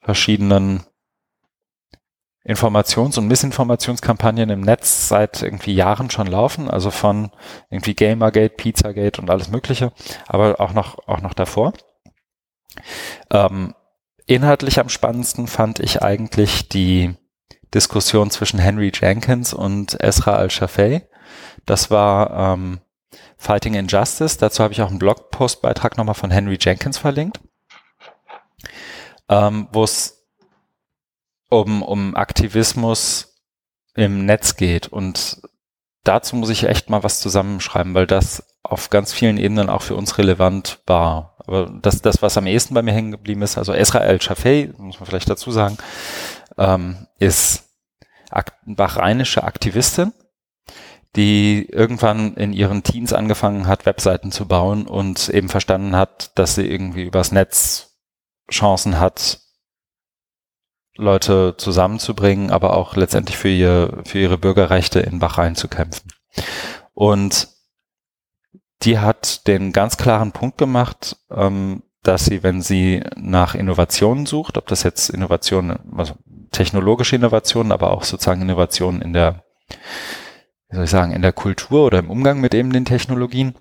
verschiedenen Informations- und Missinformationskampagnen im Netz seit irgendwie Jahren schon laufen, also von irgendwie Gamergate, Pizzagate und alles Mögliche, aber auch noch, auch noch davor. Ähm, inhaltlich am spannendsten fand ich eigentlich die Diskussion zwischen Henry Jenkins und Esra Al-Shafei. Das war ähm, Fighting Injustice. Dazu habe ich auch einen Blogpostbeitrag nochmal von Henry Jenkins verlinkt, ähm, wo es um, um Aktivismus im Netz geht. Und dazu muss ich echt mal was zusammenschreiben, weil das auf ganz vielen Ebenen auch für uns relevant war. Aber das, das was am ehesten bei mir hängen geblieben ist, also Esra El-Shafei, muss man vielleicht dazu sagen, ähm, ist ak bahrainische Aktivistin, die irgendwann in ihren Teens angefangen hat, Webseiten zu bauen und eben verstanden hat, dass sie irgendwie übers Netz Chancen hat, Leute zusammenzubringen, aber auch letztendlich für, ihr, für ihre Bürgerrechte in Bahrain zu kämpfen. Und die hat den ganz klaren Punkt gemacht, ähm, dass sie, wenn sie nach Innovationen sucht, ob das jetzt Innovationen, also technologische Innovationen, aber auch sozusagen Innovationen in der, wie soll ich sagen, in der Kultur oder im Umgang mit eben den Technologien,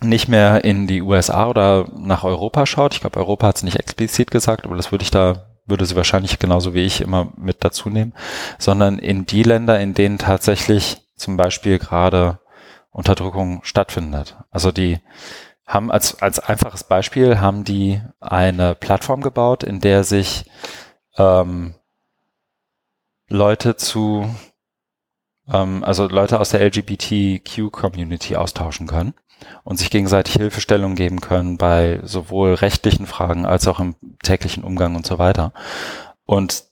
nicht mehr in die USA oder nach Europa schaut. Ich glaube, Europa hat es nicht explizit gesagt, aber das würde ich da würde sie wahrscheinlich genauso wie ich immer mit dazu nehmen, sondern in die Länder, in denen tatsächlich zum Beispiel gerade Unterdrückung stattfindet. Also die haben als, als einfaches Beispiel haben die eine Plattform gebaut, in der sich ähm, Leute zu, ähm, also Leute aus der LGBTQ-Community austauschen können und sich gegenseitig Hilfestellung geben können bei sowohl rechtlichen Fragen als auch im täglichen Umgang und so weiter. Und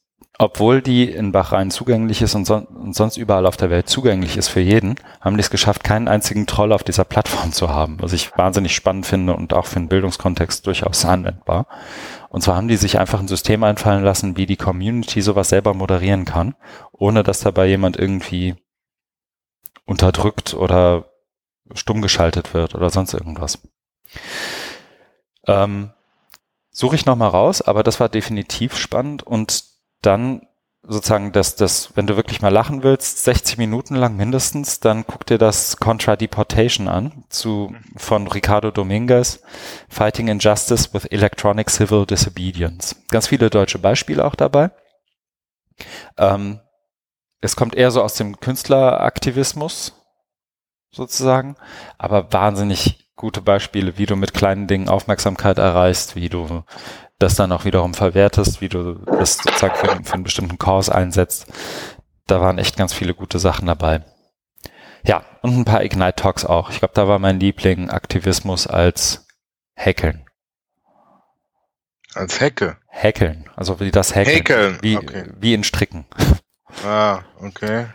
obwohl die in Bahrain zugänglich ist und, son und, sonst überall auf der Welt zugänglich ist für jeden, haben die es geschafft, keinen einzigen Troll auf dieser Plattform zu haben, was ich wahnsinnig spannend finde und auch für den Bildungskontext durchaus anwendbar. Und zwar haben die sich einfach ein System einfallen lassen, wie die Community sowas selber moderieren kann, ohne dass dabei jemand irgendwie unterdrückt oder stumm geschaltet wird oder sonst irgendwas. Ähm, Suche ich nochmal raus, aber das war definitiv spannend und dann sozusagen, dass das, wenn du wirklich mal lachen willst, 60 Minuten lang mindestens, dann guck dir das Contra Deportation an, zu, von Ricardo Dominguez, Fighting Injustice with Electronic Civil Disobedience. Ganz viele deutsche Beispiele auch dabei. Ähm, es kommt eher so aus dem Künstleraktivismus, sozusagen, aber wahnsinnig gute Beispiele, wie du mit kleinen Dingen Aufmerksamkeit erreichst, wie du das dann auch wiederum verwertest, wie du das sozusagen für, für einen bestimmten Kurs einsetzt. Da waren echt ganz viele gute Sachen dabei. Ja, und ein paar Ignite Talks auch. Ich glaube, da war mein Liebling Aktivismus als Hackeln. Als Hacke? Hackeln, also wie das Hackeln. Häkeln, wie, okay. wie in Stricken. Ah, okay.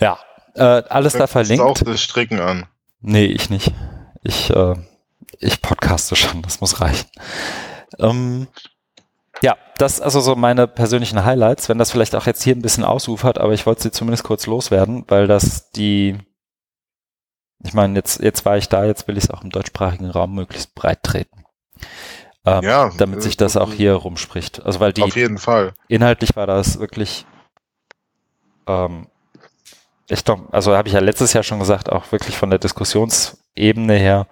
Ja, äh, alles da verlinkt. auch das Stricken an. Nee, ich nicht. Ich, äh, ich podcaste schon, das muss reichen. Ähm, ja, das also so meine persönlichen Highlights, wenn das vielleicht auch jetzt hier ein bisschen ausufert, aber ich wollte sie zumindest kurz loswerden, weil das die, ich meine, jetzt, jetzt war ich da, jetzt will ich es auch im deutschsprachigen Raum möglichst breit treten. Ähm, Ja, damit sich das auch hier rumspricht. Also weil die Auf jeden Fall. inhaltlich war das wirklich ähm, ich doch, also habe ich ja letztes Jahr schon gesagt, auch wirklich von der Diskussionsebene her,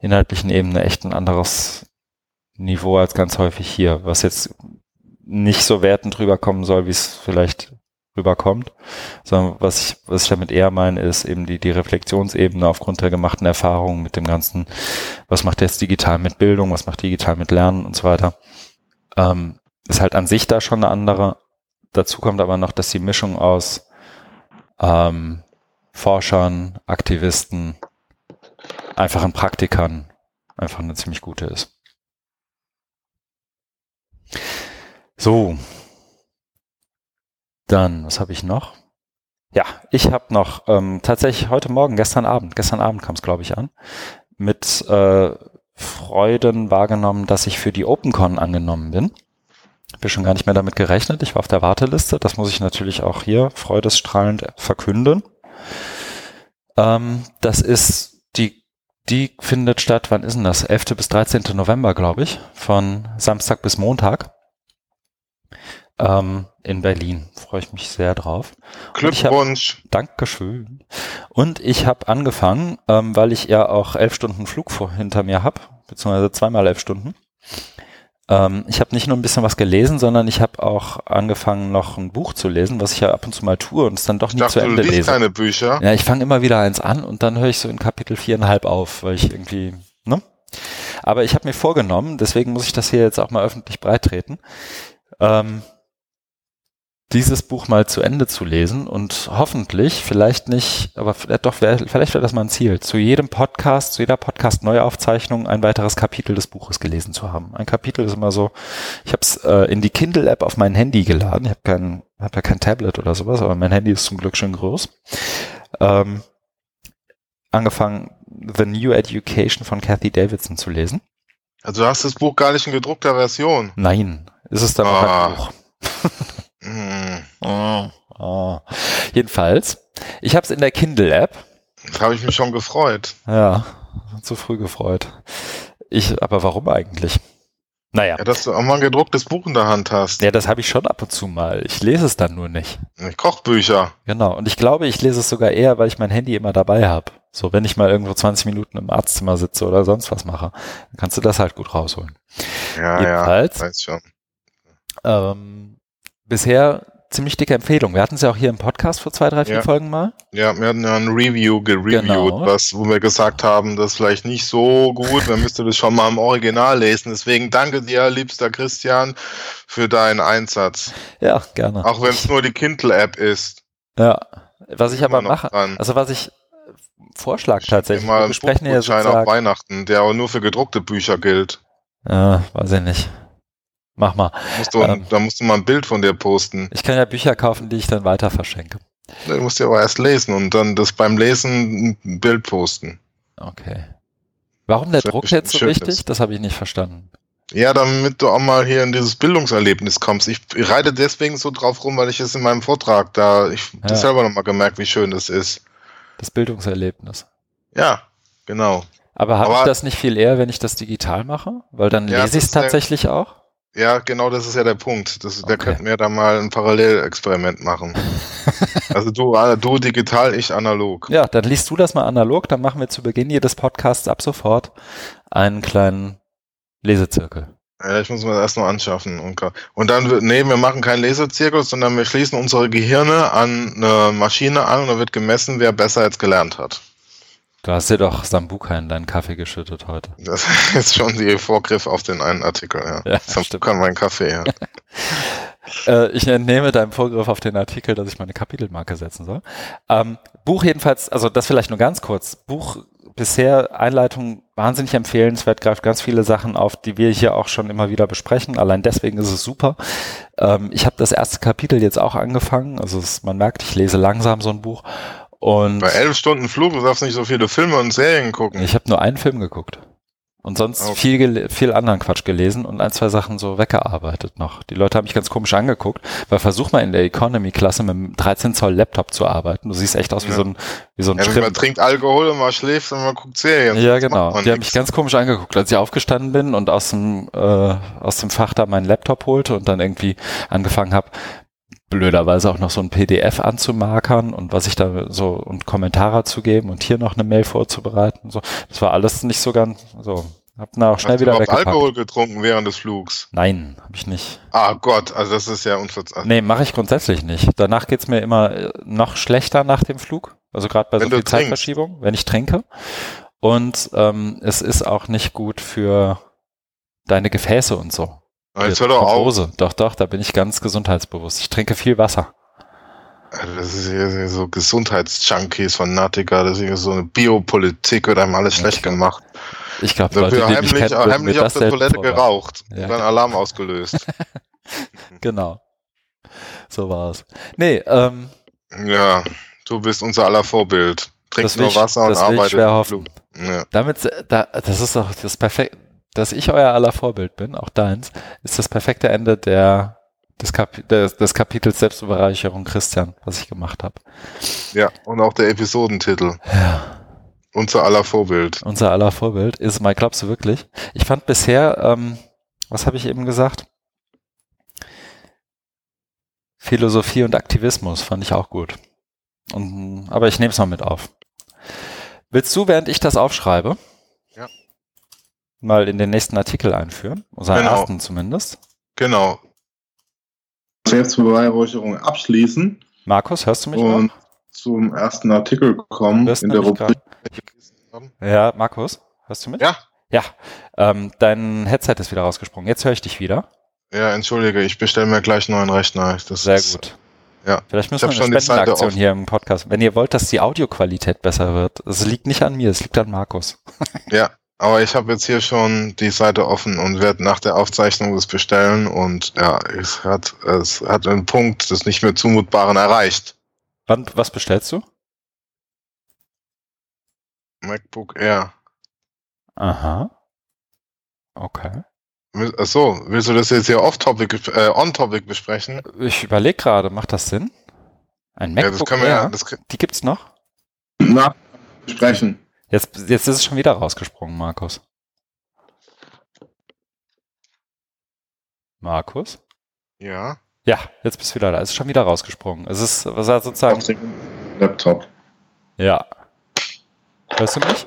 inhaltlichen Ebene echt ein anderes Niveau als ganz häufig hier, was jetzt nicht so wertend rüberkommen soll, wie es vielleicht rüberkommt, sondern was ich, was ich damit eher meine, ist eben die, die Reflexionsebene aufgrund der gemachten Erfahrungen mit dem Ganzen, was macht jetzt digital mit Bildung, was macht digital mit Lernen und so weiter, ähm, ist halt an sich da schon eine andere. Dazu kommt aber noch, dass die Mischung aus ähm, Forschern, Aktivisten, einfachen Praktikern einfach eine ziemlich gute ist. So. Dann, was habe ich noch? Ja, ich habe noch ähm, tatsächlich heute Morgen, gestern Abend, gestern Abend kam es, glaube ich, an, mit äh, Freuden wahrgenommen, dass ich für die OpenCon angenommen bin. Habe schon gar nicht mehr damit gerechnet. Ich war auf der Warteliste. Das muss ich natürlich auch hier freudesstrahlend verkünden. Ähm, das ist die, die findet statt, wann ist denn das? 11. bis 13. November, glaube ich, von Samstag bis Montag. ähm, in Berlin. Freue ich mich sehr drauf. Glückwunsch. Hab, Dankeschön. Und ich habe angefangen, ähm, weil ich ja auch elf Stunden Flug vor, hinter mir habe, beziehungsweise zweimal elf Stunden. Ähm, ich habe nicht nur ein bisschen was gelesen, sondern ich habe auch angefangen, noch ein Buch zu lesen, was ich ja ab und zu mal tue und es dann doch Ich nie dachte, zu du Ende liest lese. keine Bücher. Ja, ich fange immer wieder eins an und dann höre ich so in Kapitel viereinhalb auf, weil ich irgendwie, ne? Aber ich habe mir vorgenommen, deswegen muss ich das hier jetzt auch mal öffentlich breitreten, ähm, dieses Buch mal zu Ende zu lesen und hoffentlich, vielleicht nicht, aber vielleicht doch, wär- vielleicht wäre das mal ein Ziel, zu jedem Podcast, zu jeder Podcast-Neuaufzeichnung ein weiteres Kapitel des Buches gelesen zu haben. Ein Kapitel ist immer so, ich habe es äh, in die Kindle-App auf mein Handy geladen, ich habe kein, hab ja kein Tablet oder sowas, aber mein Handy ist zum Glück schön groß. Ähm, angefangen, The New Education von Kathy Davidson zu lesen. Also du hast das Buch gar nicht in gedruckter Version. Nein, ist es dann noch Ah. ein Buch. Hm, Oh, oh. Jedenfalls, ich habe es in der Kindle-App. habe ich mich schon gefreut. Ja, zu früh gefreut. Ich, aber warum eigentlich? Naja, Ja, dass du auch mal ein gedrucktes Buch in der Hand hast. ja, das habe ich schon ab und zu mal. Ich lese es dann nur nicht. Kochbücher. Genau. Und ich glaube, ich lese es sogar eher, weil ich mein Handy immer dabei habe. So, wenn ich mal irgendwo 20 Minuten im Arztzimmer sitze oder sonst was mache, dann kannst du das halt gut rausholen. Ja, Jedenfalls. ja, weiß schon. Ähm, bisher ziemlich dicke Empfehlung. Wir hatten es ja auch hier im Podcast vor zwei, drei, vier Ja. Folgen mal. Ja, wir hatten ja ein Review gereviewt, Genau. was, wo wir gesagt haben, das ist vielleicht nicht so gut, man müsste das schon mal im Original lesen. Deswegen danke dir, liebster Christian, für deinen Einsatz. Ja, gerne. Auch wenn es nur die Kindle-App ist. Ja. Was ich aber mache, dran. also was ich äh, vorschlag tatsächlich, Mal wir einen besprechen ja Buchgutschein auf sozusagen, Weihnachten, der aber nur für gedruckte Bücher gilt. ja, weiß ich nicht. Mach mal. Da musst, du, Ähm. da musst du mal ein Bild von dir posten. Ich kann ja Bücher kaufen, die ich dann weiter verschenke. Du musst ja aber erst lesen und dann das beim Lesen ein Bild posten. Okay. Warum der Das Druck ist jetzt so wichtig? das- Das habe ich nicht verstanden. Ja, damit du auch mal hier in dieses Bildungserlebnis kommst. Ich reite deswegen so drauf rum, weil ich es in meinem Vortrag da, ich Ja. das selber nochmal gemerkt, wie schön das ist. Das Bildungserlebnis. Ja, genau. Aber habe ich das nicht viel eher, wenn ich das digital mache? Weil dann Ja, lese ich es ist tatsächlich auch. Ja, genau das ist ja der Punkt. Das, Da Okay. könnten wir da mal ein Parallelexperiment machen. also du, äh, du digital, ich analog. Ja, dann liest du das mal analog, dann machen wir zu Beginn jedes Podcasts ab sofort einen kleinen Lesezirkel. Ja, ich muss mir das erst noch anschaffen. Und, und dann, wird- nee, wir machen keinen Laserzirkus, sondern wir schließen unsere Gehirne an eine Maschine an und da wird gemessen, wer besser jetzt gelernt hat. Du hast dir doch Sambuka in deinen Kaffee geschüttet heute. Das ist schon die Vorgriff auf den einen Artikel, ja. Ja, Sam stimmt. kann meinen Kaffee, ja. Äh, ich entnehme deinem Vorgriff auf den Artikel, dass ich meine Kapitelmarke setzen soll. Ähm, Buch jedenfalls, also das vielleicht nur ganz kurz. Buch bisher Einleitung wahnsinnig empfehlenswert, greift ganz viele Sachen auf, die wir hier auch schon immer wieder besprechen. Allein deswegen ist es super. Ähm, ich habe das erste Kapitel jetzt auch angefangen. Also es, man merkt, ich lese langsam so ein Buch. Und Bei elf Stunden Flug, du darfst nicht so viele Filme und Serien gucken. ich habe nur einen Film geguckt. Und sonst Okay. viel, viel anderen Quatsch gelesen und ein, zwei Sachen so weggearbeitet noch. Die Leute haben mich ganz komisch angeguckt, weil versuch mal in der Economy-Klasse mit einem 13 Zoll Laptop zu arbeiten. Du siehst echt aus wie Ja. so ein, wie so ein Ja, man Schrimp. trinkt Alkohol und man schläft und man guckt Serien. Ja, genau. man Die haben nix. mich ganz komisch angeguckt, als ich aufgestanden bin und aus dem, äh, aus dem Fach da meinen Laptop holte und dann irgendwie angefangen habe, blöderweise auch noch so ein PDF anzumarkern und was ich da so und Kommentare zu geben und hier noch eine Mail vorzubereiten. So, das war alles nicht so ganz so. Hab dann auch schnell Hast du wieder überhaupt weggepackt. Alkohol getrunken während des Flugs? Nein, habe ich nicht. Ah Gott, also das ist ja unverzeihlich. Nee, mache ich grundsätzlich nicht. Danach geht's mir immer äh, noch schlechter nach dem Flug. Also gerade bei Wenn so du viel trinkst. Zeitverschiebung, wenn ich trinke. Und ähm, es ist auch nicht gut für deine Gefäße und so. Jetzt hör doch auf. Doch, doch, da bin ich ganz gesundheitsbewusst. Ich trinke viel Wasser. Das ist hier so Gesundheitsjunkies von Natica, das ist hier so eine Biopolitik, wird einem alles schlecht gemacht. Ich glaube, Da Leute, wird die mich heimlich, mir heimlich auf der Toilette vorwerfen. geraucht Ja, und dann Alarm ausgelöst. Genau. So war es. Nee, ähm, ja, du bist unser aller Vorbild. Trink das will nur Wasser und das will ich arbeite schwer im hoffen. Flug. Ja. Damit, äh, da, das ist doch das perfekt, dass ich euer aller Vorbild bin, auch deins, ist das perfekte Ende der, des, Kap des, des Kapitels Selbstbereicherung Christian, was ich gemacht habe. ja, und auch der Episodentitel. Ja. Unser aller Vorbild. Unser aller Vorbild ist mal, glaubst du wirklich? Ich fand bisher, ähm, was habe ich eben gesagt? Philosophie und Aktivismus fand ich auch gut. Und, aber ich nehme es noch mit auf. Willst du, während ich das aufschreibe. Mal in den nächsten Artikel einführen? Unseren Genau. ersten zumindest. Genau. Selbstbeweihräucherung abschließen Markus, hörst du mich und noch? zum ersten Artikel kommen in du der Rubrik. Ja, Markus, hörst du mich? Ja, Ja. Ähm, dein Headset ist wieder rausgesprungen. Jetzt höre ich dich wieder. ja, entschuldige, ich bestelle mir gleich einen neuen Rechner. Das Sehr ist, gut. Ja. Vielleicht müssen Ich wir eine Spendenaktion hier im Podcast. Wenn ihr wollt, dass die Audioqualität besser wird, es liegt nicht an mir, es liegt an Markus. Ja, aber ich habe jetzt hier schon die Seite offen und werde nach der Aufzeichnung das bestellen und ja, es hat, es hat einen Punkt des nicht mehr Zumutbaren erreicht. Wann, was bestellst du? MacBook Air. Aha. Okay. Will- Ach so, willst du das jetzt hier off-topic, äh, on-topic besprechen? Ich überlege gerade, macht das Sinn? Ein ja, MacBook das können wir Air? ja, das, Die gibt's noch? nach besprechen. Jetzt, jetzt ist es schon wieder rausgesprungen, Markus. Markus? ja. Ja, jetzt bist du wieder da. Es ist schon wieder rausgesprungen. Es ist, was er sozusagen, Auf dem Laptop. ja. Hörst du mich?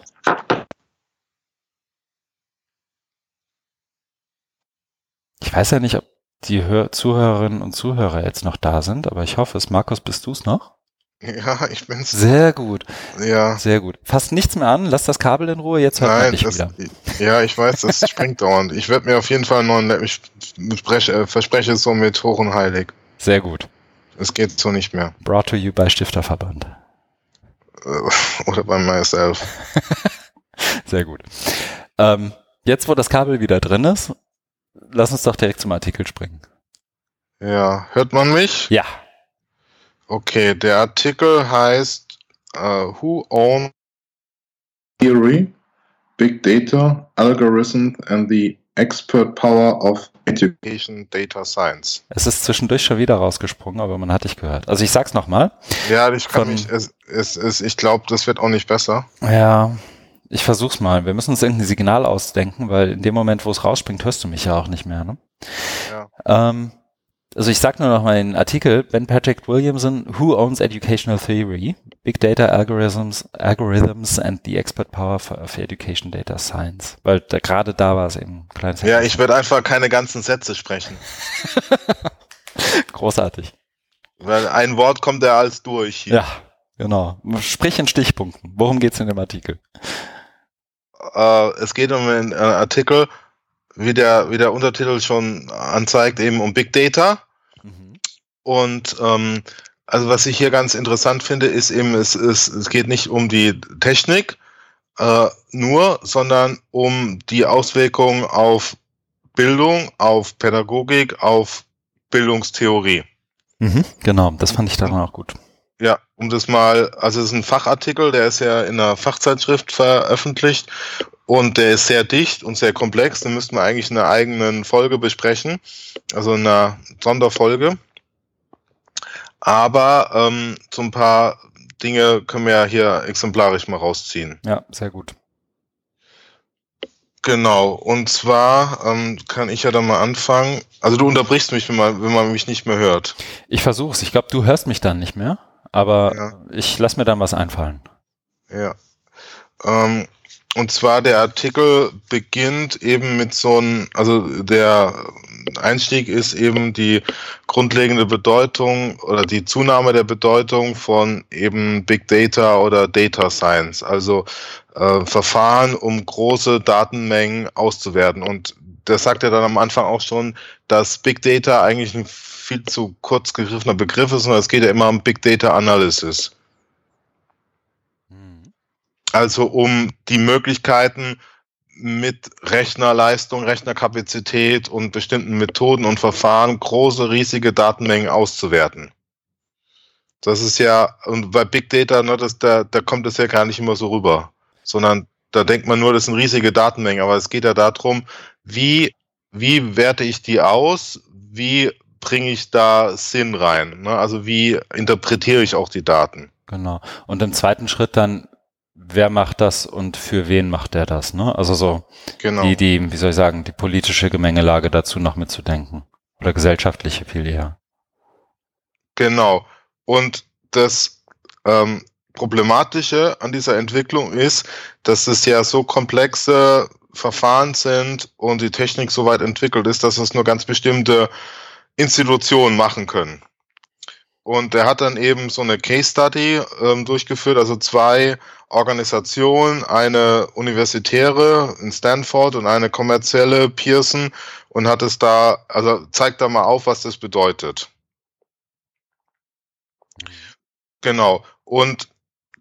Ich weiß ja nicht, ob die Hör Zuhörerinnen und Zuhörer jetzt noch da sind, aber ich hoffe es. Markus, bist du es noch? Ja, ich bin's. Sehr gut, Ja. sehr gut. Fass nichts mehr an, lass das Kabel in Ruhe, jetzt hört man Nein, dich das, wieder. ja, ich weiß, das springt dauernd. Ich werde mir auf jeden Fall einen neuen, ich verspreche, äh, verspreche es so mit hoch und heilig. Sehr gut. Es geht so nicht mehr. Brought to you by Stifterverband. Äh, Oder bei myself. Sehr gut. Ähm, jetzt, wo das Kabel wieder drin ist, lass uns doch direkt zum Artikel springen. Ja, hört man mich? Ja, Okay, der Artikel heißt äh, Who Own Theory, Big Data, Algorithms and the Expert Power of Education. Education Data Science? es ist zwischendurch schon wieder rausgesprungen, aber man hat dich gehört. Also ich sag's nochmal. Ja, ich kann Von- mich, es, es, es, ich glaube, das wird auch nicht besser. Ja, ich versuch's mal. Wir müssen uns irgendein Signal ausdenken, weil in dem Moment, wo es rausspringt, hörst du mich ja auch nicht mehr. Ne? Ja. Ähm, also ich sag nur noch mal den Artikel, Ben Patrick Williamson, Who Owns Educational Theory? Big Data Algorithms, Algorithms and the Expert Power for, of Education Data Science. Weil da, gerade da war es eben ein kleines Ja, ich werde einfach keine ganzen Sätze sprechen. Großartig. Weil ein Wort kommt ja als durch hier. Ja, genau. Sprich in Stichpunkten. Worum geht's in dem Artikel? Äh, es geht um einen äh, Artikel, wie der, wie der Untertitel schon anzeigt, eben um Big Data. Und ähm, also was ich hier ganz interessant finde, ist eben, es, es, es geht nicht um die Technik äh, nur, sondern um die Auswirkungen auf Bildung, auf Pädagogik, auf Bildungstheorie. Mhm, genau, das fand ich daran auch gut. Ja, um das mal, also es ist ein Fachartikel, der ist ja in einer Fachzeitschrift veröffentlicht und der ist sehr dicht und sehr komplex. Den müssten wir eigentlich in einer eigenen Folge besprechen, also in einer Sonderfolge. Aber ähm, so ein paar Dinge können wir ja hier exemplarisch mal rausziehen. Ja, sehr gut. Genau, und zwar ähm, kann ich ja dann mal anfangen. Also du unterbrichst mich, wenn man, wenn man mich nicht mehr hört. Ich versuch's. Ich glaube, du hörst mich dann nicht mehr, aber Ja. ich lass mir dann was einfallen. Ja. Ähm, und zwar der Artikel beginnt eben mit so einem, also der Einstieg ist eben die grundlegende Bedeutung oder die Zunahme der Bedeutung von eben Big Data oder Data Science, also äh, Verfahren, um große Datenmengen auszuwerten. Und das sagt er dann am Anfang auch schon, dass Big Data eigentlich ein viel zu kurz gegriffener Begriff ist, sondern es geht ja immer um Big Data Analysis. Also um die Möglichkeiten mit Rechnerleistung, Rechnerkapazität und bestimmten Methoden und Verfahren große, riesige Datenmengen auszuwerten. Das ist ja, und bei Big Data, ne, das, da, da kommt es ja gar nicht immer so rüber, sondern da denkt man nur, das sind riesige Datenmengen, aber es geht ja darum, wie, wie werte ich die aus, wie bringe ich da Sinn rein, ne? also wie interpretiere ich auch die Daten. Genau. Und im zweiten Schritt dann, wer macht das und für wen macht der das? Ne? Also so Genau. die, die, wie soll ich sagen, die politische Gemengelage dazu noch mitzudenken. Oder gesellschaftliche viel eher. Genau. Und das ähm, Problematische an dieser Entwicklung ist, dass es ja so komplexe Verfahren sind und die Technik so weit entwickelt ist, dass es nur ganz bestimmte Institutionen machen können. Und er hat dann eben so eine Case Study ähm, durchgeführt, also zwei Organisationen, eine universitäre in Stanford und eine kommerzielle Pearson und hat es da, also zeigt da mal auf, was das bedeutet. Genau. Und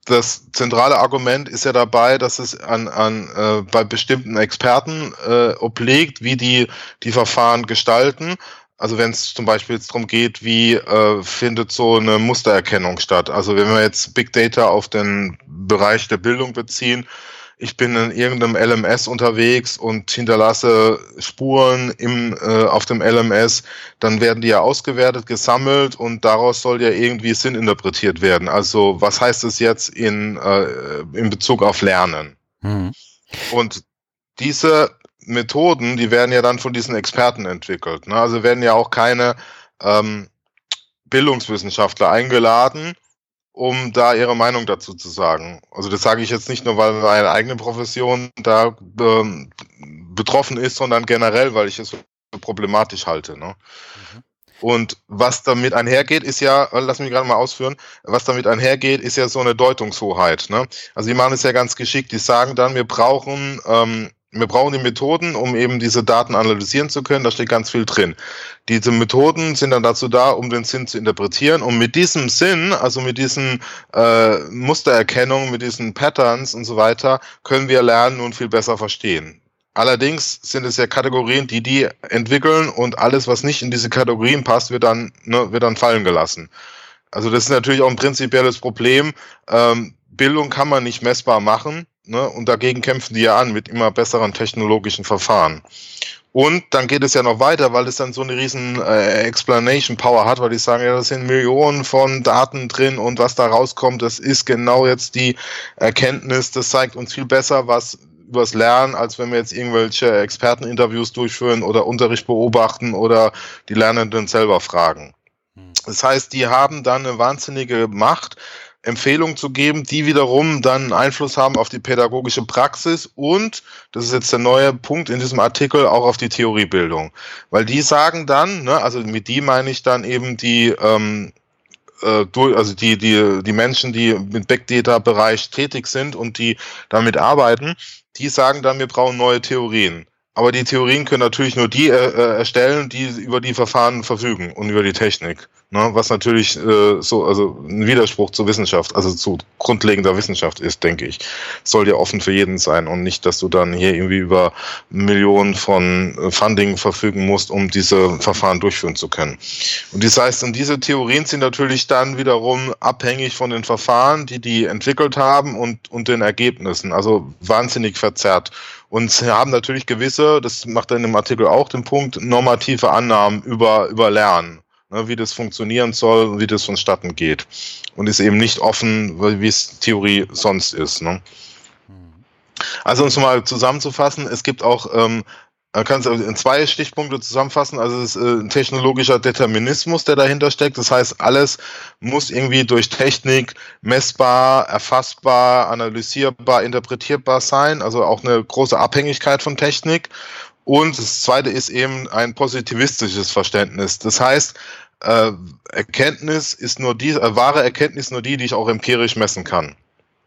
das zentrale Argument ist ja dabei, dass es an, an äh, bei bestimmten Experten äh, obliegt, wie die die Verfahren gestalten. Also wenn es zum Beispiel jetzt darum geht, wie äh, findet so eine Mustererkennung statt. Also wenn wir jetzt Big Data auf den Bereich der Bildung beziehen, ich bin in irgendeinem LMS unterwegs und hinterlasse Spuren im, äh, auf dem LMS, dann werden die ja ausgewertet, gesammelt und daraus soll ja irgendwie Sinn interpretiert werden. Also was heißt es jetzt in, äh, in Bezug auf Lernen? Mhm. Und diese Methoden, die werden ja dann von diesen Experten entwickelt. Ne? Also werden ja auch keine ähm, Bildungswissenschaftler eingeladen, um da ihre Meinung dazu zu sagen. Also das sage ich jetzt nicht nur, weil meine eigene Profession da ähm, betroffen ist, sondern generell, weil ich es für problematisch halte. Ne? Mhm. Und was damit einhergeht, ist ja, lass mich gerade mal ausführen, was damit einhergeht, ist ja so eine Deutungshoheit. Ne? Also die machen es ja ganz geschickt, die sagen dann, wir brauchen ähm, wir brauchen die Methoden, um eben diese Daten analysieren zu können. Da steht ganz viel drin. Diese Methoden sind dann dazu da, um den Sinn zu interpretieren. Und mit diesem Sinn, also mit diesen äh, Mustererkennungen, mit diesen Patterns und so weiter, können wir lernen und viel besser verstehen. Allerdings sind es ja Kategorien, die die entwickeln und alles, was nicht in diese Kategorien passt, wird dann, ne, wird dann fallen gelassen. Also das ist natürlich auch ein prinzipielles Problem. Ähm, Bildung kann man nicht messbar machen Ne? Und dagegen kämpfen die ja an mit immer besseren technologischen Verfahren. Und dann geht es ja noch weiter, weil es dann so eine riesen äh, Explanation Power hat, weil die sagen, ja, das sind Millionen von Daten drin und was da rauskommt, das ist genau jetzt die Erkenntnis, das zeigt uns viel besser, was übers Lernen, als wenn wir jetzt irgendwelche Experteninterviews durchführen oder Unterricht beobachten oder die Lernenden selber fragen. Hm. Das heißt, die haben dann eine wahnsinnige Macht, Empfehlungen zu geben, die wiederum dann Einfluss haben auf die pädagogische Praxis und, das ist jetzt der neue Punkt in diesem Artikel, auch auf die Theoriebildung. Weil die sagen dann, ne, also mit die meine ich dann eben die, ähm, äh, also die, die, die Menschen, die mit Big Data Bereich tätig sind und die damit arbeiten, die sagen dann, wir brauchen neue Theorien. Aber die Theorien können natürlich nur die äh, äh, erstellen, die über die Verfahren verfügen und über die Technik. Ne? Was natürlich äh, so, also ein Widerspruch zur Wissenschaft, also zu grundlegender Wissenschaft ist, denke ich. Soll ja offen für jeden sein und nicht, dass du dann hier irgendwie über Millionen von äh, Funding verfügen musst, um diese Verfahren durchführen zu können. Und das heißt, und diese Theorien sind natürlich dann wiederum abhängig von den Verfahren, die die entwickelt haben und, und den Ergebnissen. Also wahnsinnig verzerrt. Und sie haben natürlich gewisse, das macht er in dem Artikel auch den Punkt, normative Annahmen über, über Lernen, ne, wie das funktionieren soll und wie das vonstatten geht. Und ist eben nicht offen, wie es Theorie sonst ist. Ne? Hm. Also um es mal zusammenzufassen, es gibt auch ähm, man kann es in zwei Stichpunkte zusammenfassen. Also es ist äh, ein technologischer Determinismus, der dahinter steckt. Das heißt, alles muss irgendwie durch Technik messbar, erfassbar, analysierbar, interpretierbar sein. Also auch eine große Abhängigkeit von Technik. Und das zweite ist eben ein positivistisches Verständnis. Das heißt, äh, Erkenntnis ist nur die, äh, wahre Erkenntnis nur die, die ich auch empirisch messen kann.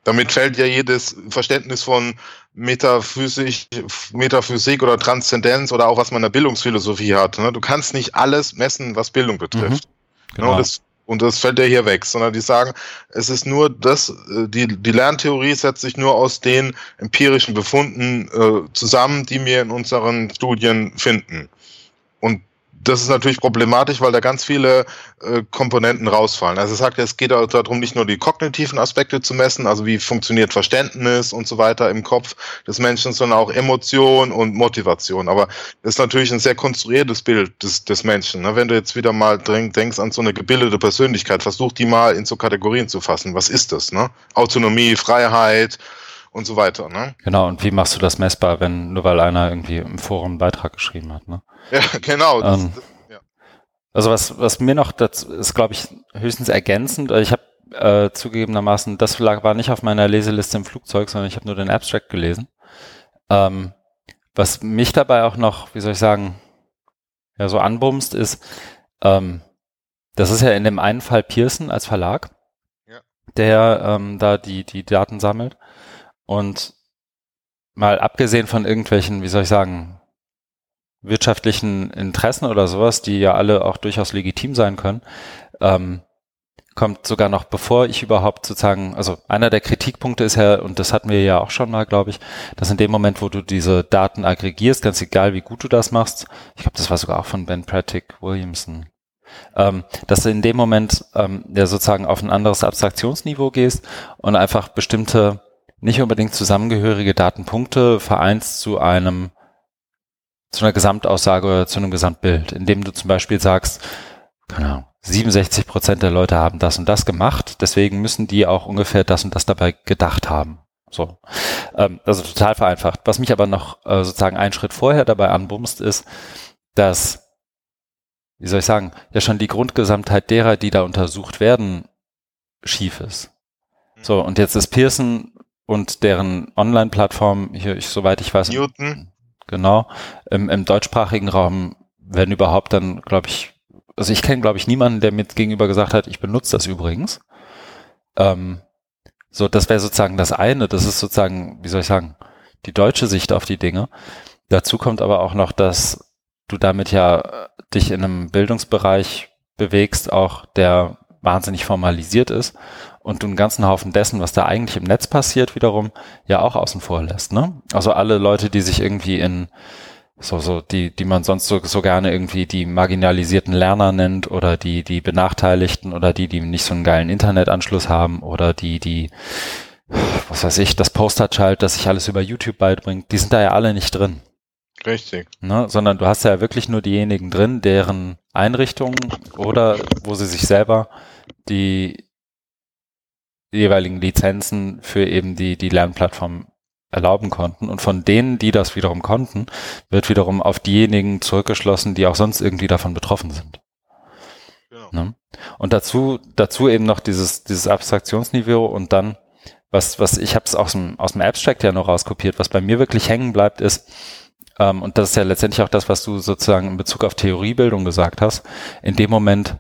Damit fällt ja jedes Verständnis von Metaphysik, Metaphysik oder Transzendenz oder auch was man in der Bildungsphilosophie hat. Ne? Du kannst nicht alles messen, was Bildung betrifft. Mhm. Genau. Und, das, und das fällt ja hier weg, sondern die sagen, es ist nur das, äh, die, die Lerntheorie setzt sich nur aus den empirischen Befunden äh, zusammen, die wir in unseren Studien finden. Und das ist natürlich problematisch, weil da ganz viele äh, Komponenten rausfallen. Also es sagt, es geht darum, nicht nur die kognitiven Aspekte zu messen, also wie funktioniert Verständnis und so weiter im Kopf des Menschen, sondern auch Emotion und Motivation. Aber das ist natürlich ein sehr konstruiertes Bild des, des Menschen. Ne? Wenn du jetzt wieder mal denkst an so eine gebildete Persönlichkeit, versuch die mal in so Kategorien zu fassen. Was ist das? Ne? Autonomie, Freiheit, und so weiter. Ne? Genau, und wie machst du das messbar, wenn nur weil einer irgendwie im Forum einen Beitrag geschrieben hat? Ne? Ja, genau. Das, ähm, das, ja. Also was, was mir noch dazu ist, glaube ich, höchstens ergänzend. Ich habe äh, zugegebenermaßen, das war nicht auf meiner Leseliste im Flugzeug, sondern ich habe nur den Abstract gelesen. Ähm, was mich dabei auch noch, wie soll ich sagen, ja, so anbumst, ist, ähm, das ist ja in dem einen Fall Pearson als Verlag, Ja. der ähm, da die, die Daten sammelt. Und mal abgesehen von irgendwelchen, wie soll ich sagen, wirtschaftlichen Interessen oder sowas, die ja alle auch durchaus legitim sein können, ähm, kommt sogar noch bevor ich überhaupt sozusagen, also einer der Kritikpunkte ist ja, und das hatten wir ja auch schon mal, glaube ich, dass in dem Moment, wo du diese Daten aggregierst, ganz egal wie gut du das machst, ich glaube, das war sogar auch von Ben Pratic Williamson, ähm, dass du in dem Moment ähm, ja sozusagen auf ein anderes Abstraktionsniveau gehst und einfach bestimmte nicht unbedingt zusammengehörige Datenpunkte vereinst zu einem zu einer Gesamtaussage oder zu einem Gesamtbild, indem du zum Beispiel sagst, keine Ahnung, 67 Prozent der Leute haben das und das gemacht, deswegen müssen die auch ungefähr das und das dabei gedacht haben. So, ähm, also total vereinfacht. Was mich aber noch äh, sozusagen einen Schritt vorher dabei anbumst, ist, dass, wie soll ich sagen, ja schon die Grundgesamtheit derer, die da untersucht werden, schief ist. So, und jetzt ist Pearson und deren Online-Plattform, hier, ich, soweit ich weiß, Newton. Genau. Im, im deutschsprachigen Raum werden überhaupt dann, glaube ich, also ich kenne, glaube ich, niemanden, der mir gegenüber gesagt hat, ich benutze das übrigens. Ähm, so, das wäre sozusagen das eine. Das ist sozusagen, wie soll ich sagen, die deutsche Sicht auf die Dinge. Dazu kommt aber auch noch, dass du damit ja äh, dich in einem Bildungsbereich bewegst, auch der wahnsinnig formalisiert ist und du einen ganzen Haufen dessen, was da eigentlich im Netz passiert, wiederum ja auch außen vor lässt. Ne? Also alle Leute, die sich irgendwie in so, so, die, die man sonst so, so gerne irgendwie die marginalisierten Lerner nennt oder die, die Benachteiligten oder die, die nicht so einen geilen Internetanschluss haben oder die, die, was weiß ich, das Posterchild, das sich alles über YouTube beibringt, die sind da ja alle nicht drin. Richtig. Ne? Sondern du hast ja wirklich nur diejenigen drin, deren Einrichtungen oder wo sie sich selber die jeweiligen Lizenzen für eben die, die Lernplattform erlauben konnten. Und von denen, die das wiederum konnten, wird wiederum auf diejenigen zurückgeschlossen, die auch sonst irgendwie davon betroffen sind. Genau. Ne? Und dazu, dazu eben noch dieses, dieses Abstraktionsniveau und dann, was, was ich habe es aus dem, aus dem Abstract ja noch rauskopiert, was bei mir wirklich hängen bleibt, ist, ähm, und das ist ja letztendlich auch das, was du sozusagen in Bezug auf Theoriebildung gesagt hast, in dem Moment,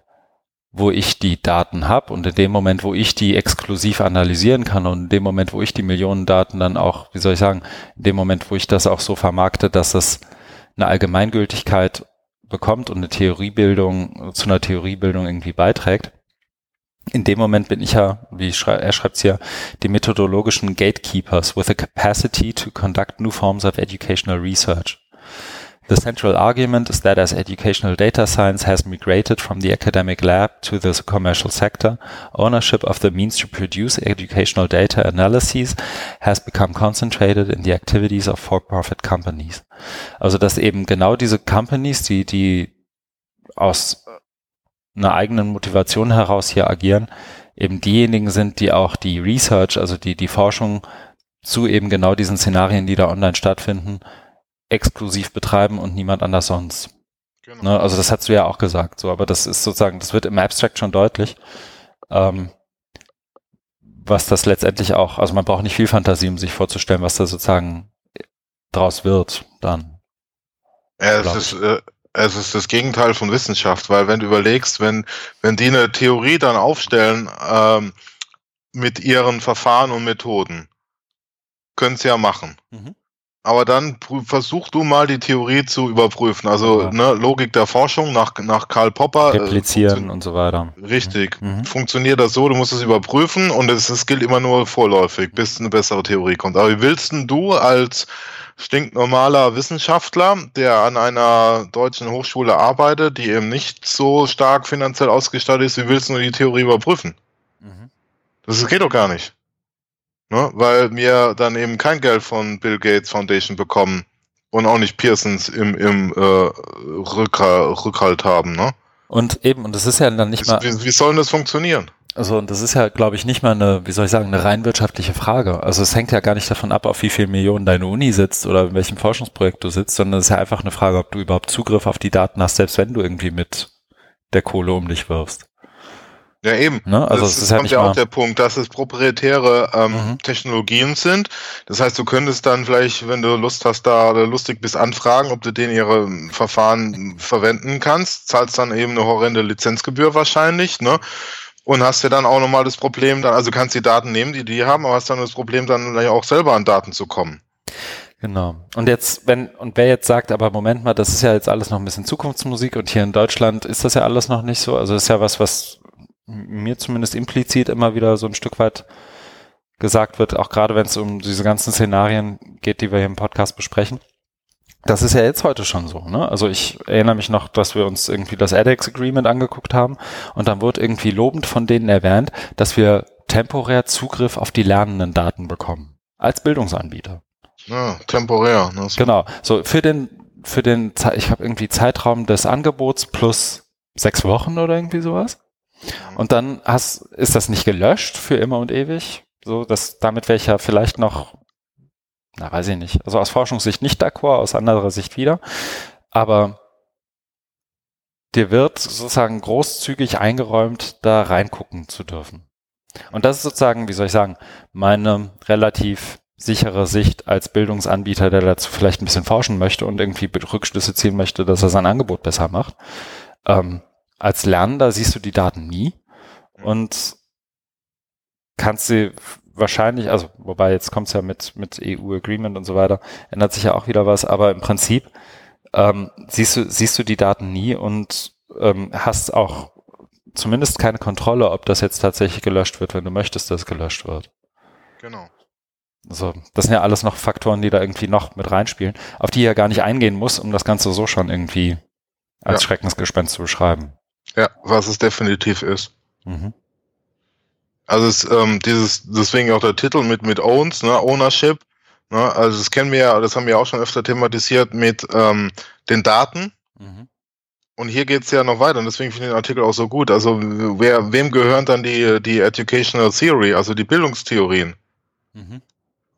wo ich die Daten habe und in dem Moment, wo ich die exklusiv analysieren kann und in dem Moment, wo ich die Millionen Daten dann auch, wie soll ich sagen, in dem Moment, wo ich das auch so vermarkte, dass es eine Allgemeingültigkeit bekommt und eine Theoriebildung zu einer Theoriebildung irgendwie beiträgt. In dem Moment bin ich ja, wie schrei er schreibt es hier, die methodologischen Gatekeepers with a capacity to conduct new forms of educational research. The central argument is that as educational data science has migrated from the academic lab to the commercial sector, ownership of the means to produce educational data analyses has become concentrated in the activities of for-profit companies. Also dass eben genau diese Companies, die, die aus einer eigenen Motivation heraus hier agieren, eben diejenigen sind, die auch die Research, also die, die Forschung zu eben genau diesen Szenarien, die da online stattfinden, exklusiv betreiben und niemand anders sonst. Genau. Ne? Also das hast du ja auch gesagt, so, aber das ist sozusagen, das wird im Abstract schon deutlich, ähm, was das letztendlich auch, also man braucht nicht viel Fantasie, um sich vorzustellen, was da sozusagen draus wird dann. Ja, es ist, äh, es ist das Gegenteil von Wissenschaft, weil wenn du überlegst, wenn, wenn die eine Theorie dann aufstellen ähm, mit ihren Verfahren und Methoden, können sie ja machen. Mhm. Aber dann versuch du mal die Theorie zu überprüfen. Also Ja. ne, Logik der Forschung nach, nach Karl Popper. äh, Replizieren und so weiter. Richtig. Mhm. Funktioniert das so, du musst es überprüfen und es, es gilt immer nur vorläufig, bis eine bessere Theorie kommt. Aber wie willst denn du als stinknormaler Wissenschaftler, der an einer deutschen Hochschule arbeitet, die eben nicht so stark finanziell ausgestattet ist, wie willst du die Theorie überprüfen? Mhm. Das geht doch gar nicht. Ne? Weil wir dann eben kein Geld von Bill Gates Foundation bekommen und auch nicht Pearsons im, im äh, Rückhal Rückhalt haben. Ne? Und eben, und das ist ja dann nicht mal, Wie, wie soll denn das funktionieren? also und das ist ja, glaube ich, nicht mal eine, wie soll ich sagen, eine rein wirtschaftliche Frage. Also es hängt ja gar nicht davon ab, auf wie viel Millionen deine Uni sitzt oder in welchem Forschungsprojekt du sitzt, sondern es ist ja einfach eine Frage, ob du überhaupt Zugriff auf die Daten hast, selbst wenn du irgendwie mit der Kohle um dich wirfst. Ja, eben. Ne? Also das es ist ja kommt ja auch der Punkt, dass es proprietäre ähm, Mhm. Technologien sind. Das heißt, du könntest dann vielleicht, wenn du Lust hast, da lustig bist, anfragen, ob du den ihre ähm, Verfahren verwenden kannst. Zahlst dann eben eine horrende Lizenzgebühr wahrscheinlich, ne? Und hast ja dann auch nochmal das Problem, dann, also kannst die Daten nehmen, die die haben, aber hast dann das Problem, dann auch selber an Daten zu kommen. Genau. Und jetzt, wenn, und wer jetzt sagt, aber Moment mal, das ist ja jetzt alles noch ein bisschen Zukunftsmusik und hier in Deutschland ist das ja alles noch nicht so. Also das ist ja was, was mir zumindest implizit immer wieder so ein Stück weit gesagt wird, auch gerade wenn es um diese ganzen Szenarien geht, die wir hier im Podcast besprechen. Das ist ja jetzt heute schon so. Ne? Also ich erinnere mich noch, dass wir uns irgendwie das edX Agreement angeguckt haben und dann wurde irgendwie lobend von denen erwähnt, dass wir temporär Zugriff auf die lernenden Daten bekommen. Als Bildungsanbieter. Ja, temporär. Ne? Genau. So für den, für den, ich habe irgendwie Zeitraum des Angebots plus sechs Wochen oder irgendwie sowas. Und dann hast, ist das nicht gelöscht für immer und ewig. So, dass damit wäre ich ja vielleicht noch, na weiß ich nicht. Also aus Forschungssicht nicht d'accord, aus anderer Sicht wieder. Aber dir wird sozusagen großzügig eingeräumt, da reingucken zu dürfen. Und das ist sozusagen, wie soll ich sagen, meine relativ sichere Sicht als Bildungsanbieter, der dazu vielleicht ein bisschen forschen möchte und irgendwie Rückschlüsse ziehen möchte, dass er sein Angebot besser macht. Ähm, als Lernender siehst du die Daten nie und kannst sie wahrscheinlich, also wobei jetzt kommt es ja mit, mit EU-Agreement und so weiter, ändert sich ja auch wieder was, aber im Prinzip ähm, siehst, du, siehst du die Daten nie und ähm, hast auch zumindest keine Kontrolle, ob das jetzt tatsächlich gelöscht wird, wenn du möchtest, dass gelöscht wird. Genau. Also, das sind ja alles noch Faktoren, die da irgendwie noch mit reinspielen, auf die ich ja gar nicht eingehen muss, um das Ganze so schon irgendwie als Ja. Schreckensgespenst zu beschreiben. Ja, was es definitiv ist. Mhm. Also es, ähm, dieses, deswegen auch der Titel mit mit Owns, ne, Ownership. Ne, also das kennen wir ja, das haben wir auch schon öfter thematisiert mit ähm, den Daten. Mhm. Und hier geht's ja noch weiter und deswegen finde ich den Artikel auch so gut. Also wer, wem gehören dann die, die Educational Theory, also die Bildungstheorien? Mhm.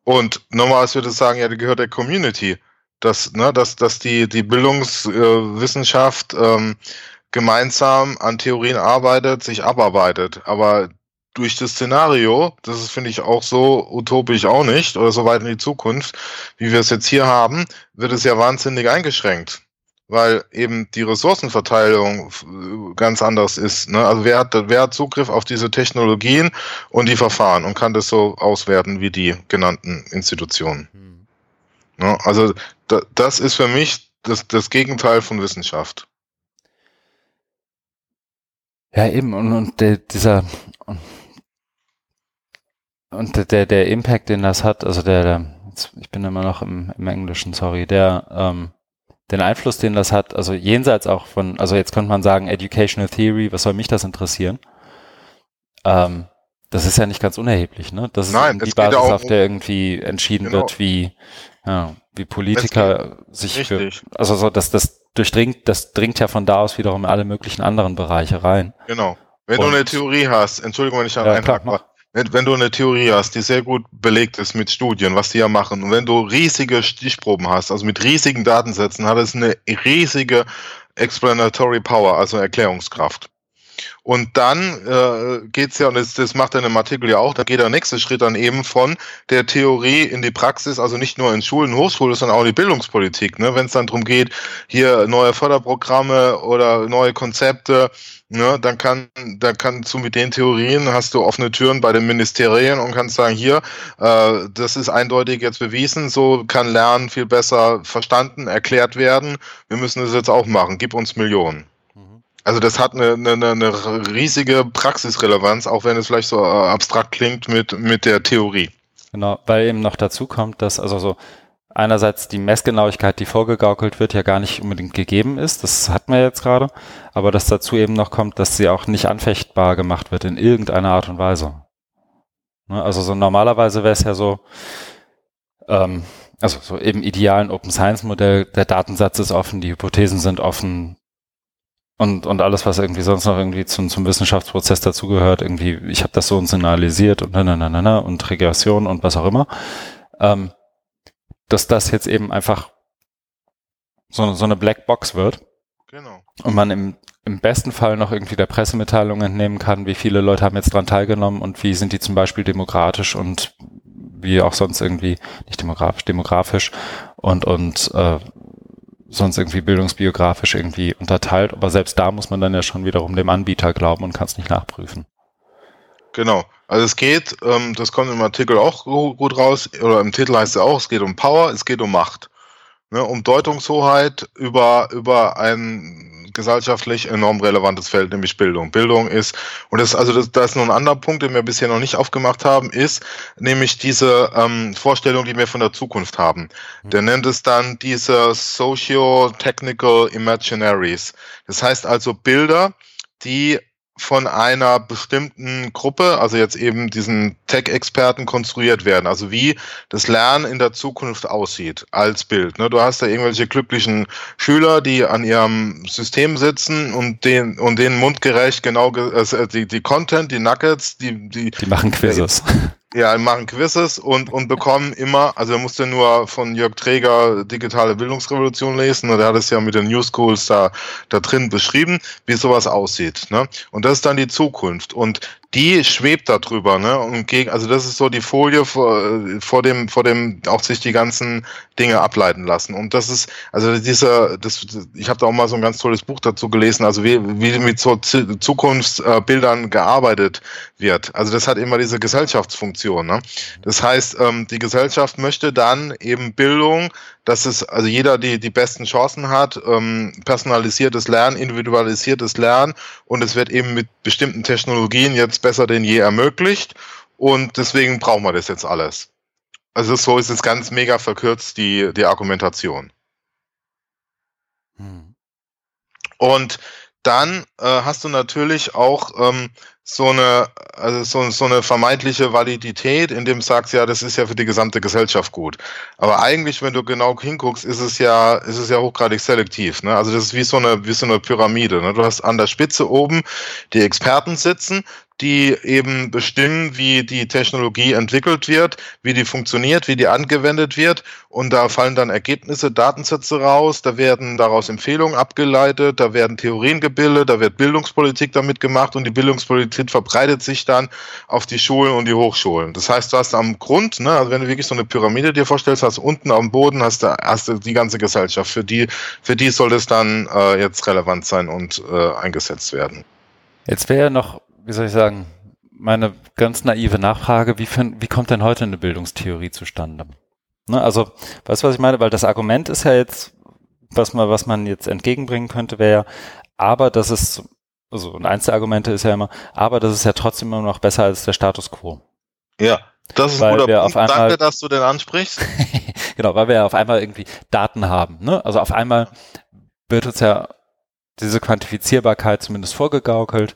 Und normalerweise würde ich sagen, ja, die gehört der Community. Dass, ne, dass, dass die, die Bildungswissenschaft ähm, gemeinsam an Theorien arbeitet, sich abarbeitet. Aber durch das Szenario, das ist, finde ich, auch so utopisch auch nicht, oder so weit in die Zukunft, wie wir es jetzt hier haben, wird es ja wahnsinnig eingeschränkt. Weil eben die Ressourcenverteilung f- ganz anders ist. Ne? Also wer hat, wer hat Zugriff auf diese Technologien und die Verfahren und kann das so auswerten wie die genannten Institutionen. Mhm. Ne? Also da, das ist für mich das, das Gegenteil von Wissenschaft. Ja, eben, und, und der, dieser und der- der, der Impact, den das hat, also der, der jetzt, ich bin immer noch im, im Englischen, sorry, der, ähm, den Einfluss, den das hat, also jenseits auch von, also jetzt könnte man sagen, Educational Theory, was soll mich das interessieren? Ähm, das ist ja nicht ganz unerheblich, ne? Das ist Nein, die Basis, auf der irgendwie entschieden Genau. wird, wie, ja, wie Politiker sich für, also so, dass das durchdringt, das dringt ja von da aus wiederum in alle möglichen anderen Bereiche rein. genau. Wenn Und- du eine Theorie hast, Entschuldigung, wenn ich da Ja, einhake, klar, mach. wenn, wenn du eine Theorie hast, die sehr gut belegt ist mit Studien, was die ja machen, und wenn du riesige Stichproben hast, also mit riesigen Datensätzen, hat es eine riesige Explanatory Power, also Erklärungskraft. Und dann äh, geht's ja, und das, das macht er in dem Artikel ja auch, da geht der nächste Schritt dann eben von der Theorie in die Praxis, also nicht nur in Schulen, Hochschulen, sondern auch in die Bildungspolitik. Ne? Wenn es dann darum geht, hier neue Förderprogramme oder neue Konzepte, ne, dann kann, dann kannst du mit den Theorien, hast du offene Türen bei den Ministerien und kannst sagen, hier, äh, das ist eindeutig jetzt bewiesen, so kann Lernen viel besser verstanden, erklärt werden. Wir müssen das jetzt auch machen, gib uns Millionen. Also das hat eine, eine, eine riesige Praxisrelevanz, auch wenn es vielleicht so äh, abstrakt klingt mit, mit der Theorie. Genau, weil eben noch dazu kommt, dass also so einerseits die Messgenauigkeit, die vorgegaukelt wird, ja gar nicht unbedingt gegeben ist. Das hatten wir jetzt gerade. Aber dass dazu eben noch kommt, dass sie auch nicht anfechtbar gemacht wird in irgendeiner Art und Weise. Ne, also so normalerweise wäre es ja so, ähm, also so im idealen Open Science Modell, der Datensatz ist offen, die Hypothesen sind offen und, und alles, was irgendwie sonst noch irgendwie zum, zum Wissenschaftsprozess dazugehört, irgendwie, ich habe das so und so analysiert und na, na, na, na, na, und Regression und was auch immer, ähm, dass das jetzt eben einfach so, so eine Blackbox wird Genau. und man im, im besten Fall noch irgendwie der Pressemitteilung entnehmen kann, wie viele Leute haben jetzt dran teilgenommen und wie sind die zum Beispiel demokratisch und wie auch sonst irgendwie, nicht demografisch, demografisch und, und äh, sonst irgendwie bildungsbiografisch irgendwie unterteilt. Aber selbst da muss man dann ja schon wiederum dem Anbieter glauben und kann es nicht nachprüfen. Genau. Also es geht, ähm, das kommt im Artikel auch gut raus, oder im Titel heißt es auch, es geht um Power, es geht um Macht. Ne, um Deutungshoheit über, über ein gesellschaftlich enorm relevantes Feld, nämlich Bildung. Bildung ist, und das, also das, das ist noch ein anderer Punkt, den wir bisher noch nicht aufgemacht haben, ist nämlich diese ähm, Vorstellung, die wir von der Zukunft haben. Mhm. Der nennt es dann diese Socio-Technical Imaginaries. Das heißt also Bilder, die von einer bestimmten Gruppe, also jetzt eben diesen Tech-Experten konstruiert werden. Also wie das Lernen in der Zukunft aussieht als Bild. Ne? Du hast da irgendwelche glücklichen Schüler, die an ihrem System sitzen und den und denen mundgerecht genau äh, die, die Content, die Nuggets, die die die machen Quizzes. Ja, machen Quizzes und, und bekommen immer, also er musste nur von Jörg Träger Digitale Bildungsrevolution lesen und er hat es ja mit den New Schools da, da drin beschrieben, wie sowas aussieht. Ne? Und das ist dann die Zukunft. Und die schwebt da drüber, ne? Und gegen, also das ist so die Folie vor, vor dem, vor dem auch sich die ganzen Dinge ableiten lassen. Und das ist, also dieser, das, ich habe da auch mal so ein ganz tolles Buch dazu gelesen, also wie, wie mit so Zukunftsbildern gearbeitet wird. Also das hat immer diese Gesellschaftsfunktion. Ne? Das heißt, ähm, die Gesellschaft möchte dann eben Bildung dass es also jeder die, die besten Chancen hat, ähm, personalisiertes Lernen, individualisiertes Lernen und es wird eben mit bestimmten Technologien jetzt besser denn je ermöglicht und deswegen brauchen wir das jetzt alles. Also so ist es ganz mega verkürzt die, die Argumentation. Hm. Und dann äh, hast du natürlich auch ähm, so eine, also so, so eine vermeintliche Validität, in dem du sagst, ja, das ist ja für die gesamte Gesellschaft gut. Aber eigentlich, wenn du genau hinguckst, ist es ja, ist es ja hochgradig selektiv. Ne? Also das ist wie so eine, wie so eine Pyramide. Ne? Du hast an der Spitze oben die Experten sitzen, die eben bestimmen, wie die Technologie entwickelt wird, wie die funktioniert, wie die angewendet wird. Und da fallen dann Ergebnisse, Datensätze raus, da werden daraus Empfehlungen abgeleitet, da werden Theorien gebildet, da wird Bildungspolitik damit gemacht und die Bildungspolitik verbreitet sich dann auf die Schulen und die Hochschulen. Das heißt, du hast am Grund, ne, also wenn du wirklich so eine Pyramide dir vorstellst, hast unten am Boden hast du, hast du die ganze Gesellschaft. Für die, für die soll es dann äh, jetzt relevant sein und äh, eingesetzt werden. Jetzt wäre ja noch wie soll ich sagen, meine ganz naive Nachfrage, wie, find, wie kommt denn heute eine Bildungstheorie zustande? Ne, also, weißt du, was ich meine? Weil das Argument ist ja jetzt, was man, was man jetzt entgegenbringen könnte, wäre ja, aber das ist, also, und eins der Argumente ist ja immer, aber das ist ja trotzdem immer noch besser als der Status quo. Ja, das ist weil ein guter wir Punkt. Auf einmal, Danke, dass du den ansprichst. genau, weil wir ja auf einmal irgendwie Daten haben. Ne? Also auf einmal wird uns ja diese Quantifizierbarkeit zumindest vorgegaukelt.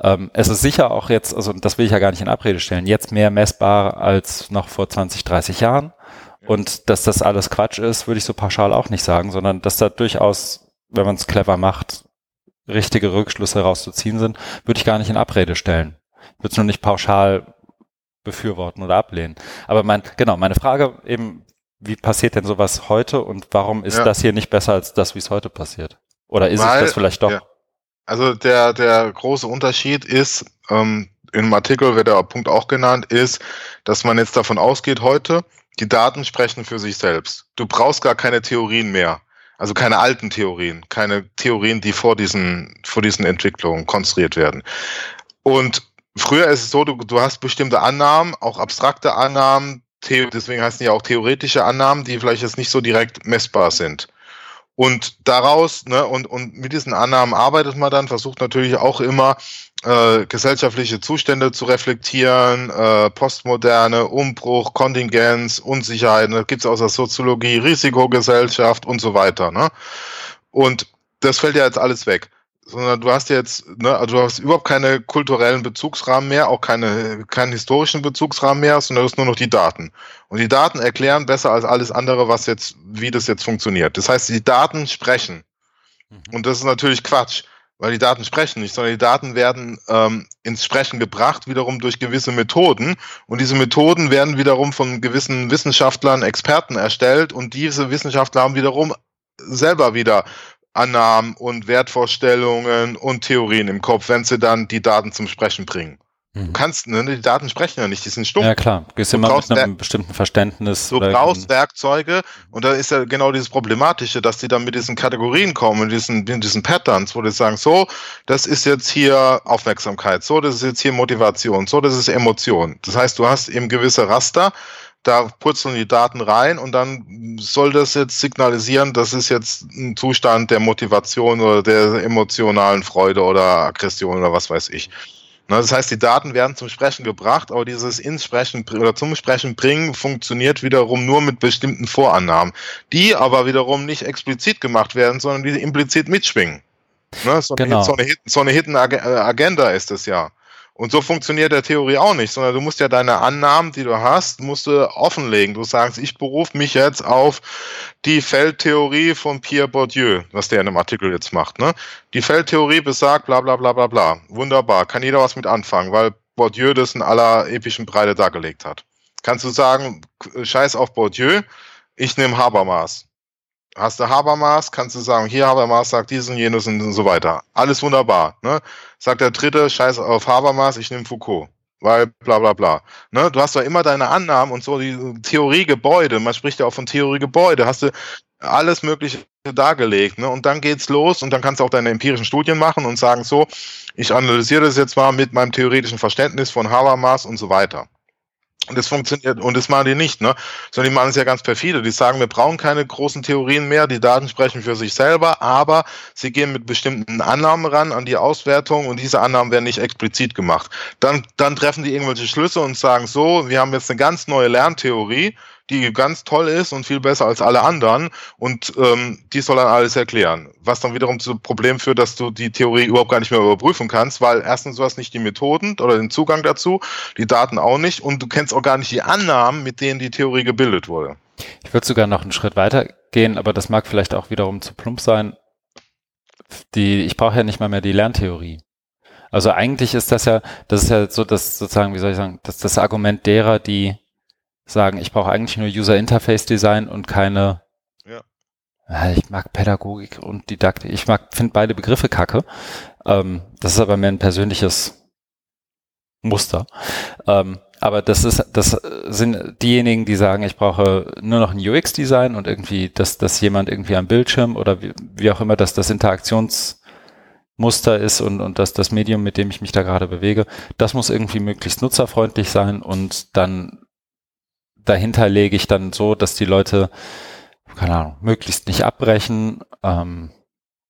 Ähm, es ist sicher auch jetzt, also das will ich ja gar nicht in Abrede stellen, jetzt mehr messbar als noch vor 20, 30 Jahren. Und dass das alles Quatsch ist, würde ich so pauschal auch nicht sagen, sondern dass da durchaus, wenn man es clever macht, richtige Rückschlüsse rauszuziehen sind, würde ich gar nicht in Abrede stellen. Ich würde es nur nicht pauschal befürworten oder ablehnen. Aber mein, genau, meine Frage eben, wie passiert denn sowas heute und warum ist ja. das hier nicht besser als das, wie es heute passiert? Oder ist Weil, es das vielleicht doch? Ja. Also der, der große Unterschied ist, ähm, im Artikel wird der Punkt auch genannt, ist, dass man jetzt davon ausgeht heute, die Daten sprechen für sich selbst. Du brauchst gar keine Theorien mehr. Also keine alten Theorien, keine Theorien, die vor diesen, vor diesen Entwicklungen konstruiert werden. Und früher ist es so, du, du hast bestimmte Annahmen, auch abstrakte Annahmen, deswegen heißen die auch theoretische Annahmen, die vielleicht jetzt nicht so direkt messbar sind. Und daraus, ne, und, und mit diesen Annahmen arbeitet man dann, versucht natürlich auch immer äh, gesellschaftliche Zustände zu reflektieren, äh, Postmoderne, Umbruch, Kontingenz, Unsicherheit, das gibt's aus der Soziologie, Risikogesellschaft und so weiter. Ne? Und das fällt ja jetzt alles weg sondern du hast jetzt, ne, also du hast überhaupt keine kulturellen Bezugsrahmen mehr, auch keine, keinen historischen Bezugsrahmen mehr, sondern du hast nur noch die Daten. Und die Daten erklären besser als alles andere, was jetzt, wie das jetzt funktioniert. Das heißt, die Daten sprechen. Mhm. Und das ist natürlich Quatsch, weil die Daten sprechen nicht, sondern die Daten werden ähm, ins Sprechen gebracht, wiederum durch gewisse Methoden. Und diese Methoden werden wiederum von gewissen Wissenschaftlern, Experten erstellt und diese Wissenschaftler haben wiederum selber wieder Annahmen und Wertvorstellungen und Theorien im Kopf, wenn sie dann die Daten zum Sprechen bringen. Du Mhm. kannst, ne, die Daten sprechen ja nicht, die sind stumm. Ja klar, du gehst Du immer brauchst mit einem bestimmten Verständnis. Du oder- brauchst Werkzeuge und da ist ja genau dieses Problematische, dass die dann mit diesen Kategorien kommen, mit diesen, mit diesen Patterns, wo die sagen, so, das ist jetzt hier Aufmerksamkeit, so, das ist jetzt hier Motivation, so, das ist Emotion. Das heißt, du hast eben gewisse Raster, da purzeln die Daten rein und dann soll das jetzt signalisieren, das ist jetzt ein Zustand der Motivation oder der emotionalen Freude oder Aggression oder was weiß ich. Na, Das heißt, die Daten werden zum Sprechen gebracht, aber dieses ins Sprechen oder zum Sprechen bringen funktioniert wiederum nur mit bestimmten Vorannahmen, die aber wiederum nicht explizit gemacht werden, sondern die implizit mitschwingen. Ne? So, Genau. eine, so, eine, so eine Hidden äh, Agenda ist es ja. Und so funktioniert der Theorie auch nicht, sondern du musst ja deine Annahmen, die du hast, musst du offenlegen. Du sagst, ich berufe mich jetzt auf die Feldtheorie von Pierre Bourdieu, was der in einem Artikel jetzt macht. Ne? Die Feldtheorie besagt, bla bla bla bla bla. Wunderbar, kann jeder was mit anfangen, weil Bourdieu das in aller epischen Breite dargelegt hat. Kannst du sagen, scheiß auf Bourdieu, ich nehme Habermas. Hast du Habermas, kannst du sagen, hier Habermas sagt dies und jenes und so weiter. Alles wunderbar. Ne? Sagt der dritte, scheiß auf Habermas, ich nehme Foucault. Weil bla bla bla. Ne? Du hast doch immer deine Annahmen und so die Theoriegebäude, man spricht ja auch von Theoriegebäude, hast du alles Mögliche dargelegt. Ne? Und dann geht's los und dann kannst du auch deine empirischen Studien machen und sagen, so, ich analysiere das jetzt mal mit meinem theoretischen Verständnis von Habermas und so weiter. Und das funktioniert, und das machen die nicht, ne? Sondern die machen es ja ganz perfide. Die sagen, wir brauchen keine großen Theorien mehr, die Daten sprechen für sich selber, aber sie gehen mit bestimmten Annahmen ran an die Auswertung und diese Annahmen werden nicht explizit gemacht. Dann, dann treffen die irgendwelche Schlüsse und sagen so, wir haben jetzt eine ganz neue Lerntheorie, die ganz toll ist und viel besser als alle anderen und ähm, die soll dann alles erklären. Was dann wiederum zu Problem führt, dass du die Theorie überhaupt gar nicht mehr überprüfen kannst, weil erstens du hast nicht die Methoden oder den Zugang dazu, die Daten auch nicht und du kennst auch gar nicht die Annahmen, mit denen die Theorie gebildet wurde. Ich würde sogar noch einen Schritt weiter gehen, aber das mag vielleicht auch wiederum zu plump sein. Die, ich brauche ja nicht mal mehr die Lerntheorie. Also eigentlich ist das ja, das ist ja so das sozusagen, wie soll ich sagen, das, das Argument derer, die sagen, ich brauche eigentlich nur User Interface Design und keine. Ja. Ja, Ich mag Pädagogik und Didaktik. Ich mag, finde beide Begriffe kacke. Ähm, das ist aber mehr ein persönliches Muster. Ähm, aber das ist, das sind diejenigen, die sagen, ich brauche nur noch ein UX-Design und irgendwie, dass, dass jemand irgendwie am Bildschirm oder wie, wie auch immer, dass das Interaktionsmuster ist und, und dass das Medium, mit dem ich mich da gerade bewege, das muss irgendwie möglichst nutzerfreundlich sein und dann dahinter lege ich dann so, dass die Leute, keine Ahnung, möglichst nicht abbrechen, ähm,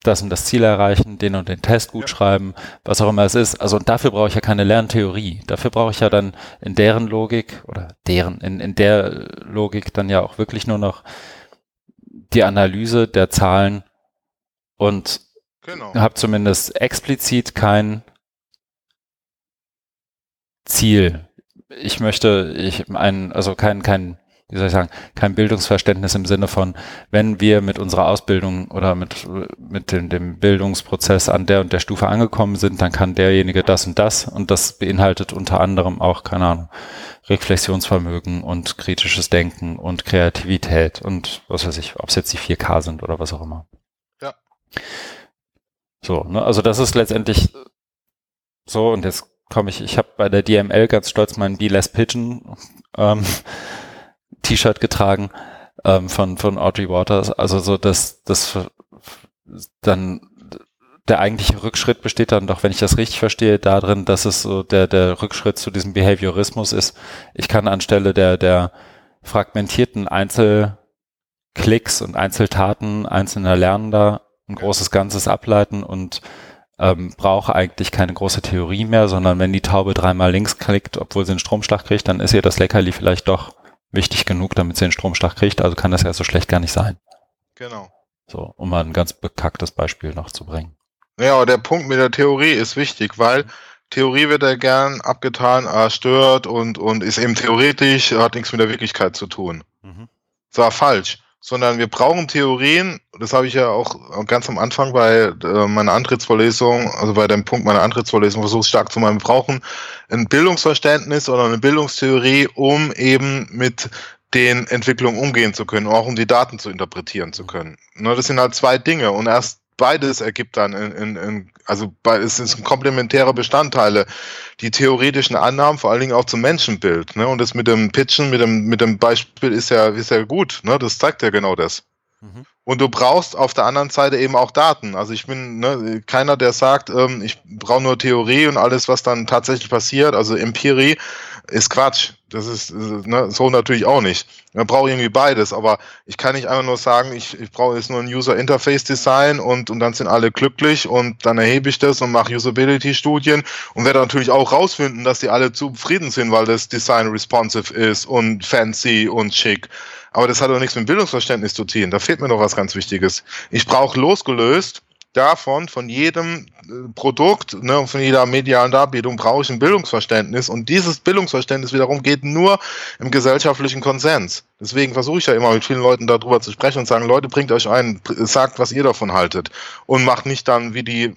das und das Ziel erreichen, den und den Test gut Ja. schreiben, was auch immer es ist. Also und dafür brauche ich ja keine Lerntheorie. Dafür brauche ich ja dann in deren Logik oder deren, in, in der Logik dann ja auch wirklich nur noch die Analyse der Zahlen und Genau. habe zumindest explizit kein Ziel. Ich möchte, ich ein, also kein, kein, wie soll ich sagen, kein Bildungsverständnis im Sinne von, wenn wir mit unserer Ausbildung oder mit, mit dem, dem Bildungsprozess an der und der Stufe angekommen sind, dann kann derjenige das und das und das beinhaltet unter anderem auch, keine Ahnung, Reflexionsvermögen und kritisches Denken und Kreativität und was weiß ich, ob es jetzt die 4K sind oder was auch immer. Ja. So, ne, also das ist letztendlich so und jetzt komme ich, ich habe bei der DML ganz stolz mein Be Less Pigeon ähm, T-Shirt getragen ähm, von von Audrey Waters, also so dass das dann der eigentliche Rückschritt besteht dann doch, wenn ich das richtig verstehe, darin, dass es so der der Rückschritt zu diesem Behaviorismus ist. Ich kann anstelle der der fragmentierten Einzelklicks und Einzeltaten einzelner Lernender ein großes Ganzes ableiten und ähm, brauche eigentlich keine große Theorie mehr, sondern wenn die Taube dreimal links klickt, obwohl sie einen Stromschlag kriegt, dann ist ihr das Leckerli vielleicht doch wichtig genug, damit sie einen Stromschlag kriegt. Also kann das ja so schlecht gar nicht sein. Genau. So, um mal ein ganz bekacktes Beispiel noch zu bringen. Ja, der Punkt mit der Theorie ist wichtig, weil Theorie wird ja gern abgetan, ah, stört und, und ist eben theoretisch, hat nichts mit der Wirklichkeit zu tun. Mhm. Das war falsch. Sondern wir brauchen Theorien, das habe ich ja auch ganz am Anfang bei äh, meiner Antrittsvorlesung, also bei dem Punkt meiner Antrittsvorlesung versucht stark zu. Wir brauchen ein Bildungsverständnis oder eine Bildungstheorie, um eben mit den Entwicklungen umgehen zu können, auch um die Daten zu interpretieren zu können. Ne, das sind halt zwei Dinge. Und erst beides ergibt dann, in, in, in, also es sind komplementäre Bestandteile. Die theoretischen Annahmen, vor allen Dingen auch zum Menschenbild. Ne? Und das mit dem Pitchen, mit dem, mit dem Beispiel ist ja, ist ja gut. Ne? Das zeigt ja genau das. Mhm. Und du brauchst auf der anderen Seite eben auch Daten. Also ich bin ne, keiner, der sagt, ähm, ich brauche nur Theorie und alles, was dann tatsächlich passiert, also Empirie, ist Quatsch. Das ist ne, so natürlich auch nicht. Man braucht irgendwie beides, aber ich kann nicht einfach nur sagen, ich, ich brauche jetzt nur ein User Interface Design und, und dann sind alle glücklich und dann erhebe ich das und mache Usability-Studien und werde natürlich auch rausfinden, dass die alle zufrieden sind, weil das Design responsive ist und fancy und schick. Aber das hat doch nichts mit Bildungsverständnis zu tun. Da fehlt mir noch was ganz Wichtiges. Ich brauche losgelöst davon, von jedem äh, Produkt, ne, von jeder medialen Darbietung brauche ich ein Bildungsverständnis und dieses Bildungsverständnis wiederum geht nur im gesellschaftlichen Konsens. Deswegen versuche ich ja immer mit vielen Leuten darüber zu sprechen und sagen, Leute, bringt euch ein, sagt, was ihr davon haltet und macht nicht dann wie die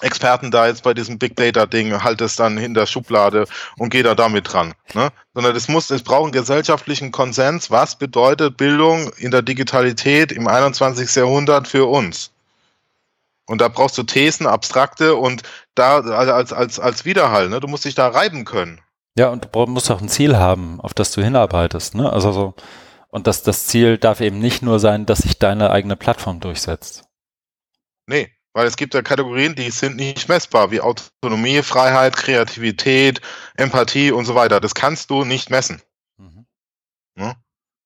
Experten da jetzt bei diesem Big Data Ding halt es dann in der Schublade und geht da damit dran, ne? Sondern es muss, es braucht einen gesellschaftlichen Konsens. Was bedeutet Bildung in der Digitalität im 21. Jahrhundert für uns? Und da brauchst du Thesen, abstrakte und da als, als, als Widerhall, ne? Du musst dich da reiben können. Ja, und du musst auch ein Ziel haben, auf das du hinarbeitest, ne? Also so, und das, das Ziel darf eben nicht nur sein, dass sich deine eigene Plattform durchsetzt. Nee, weil es gibt ja Kategorien, die sind nicht messbar, wie Autonomie, Freiheit, Kreativität, Empathie und so weiter. Das kannst du nicht messen. Mhm. Ne?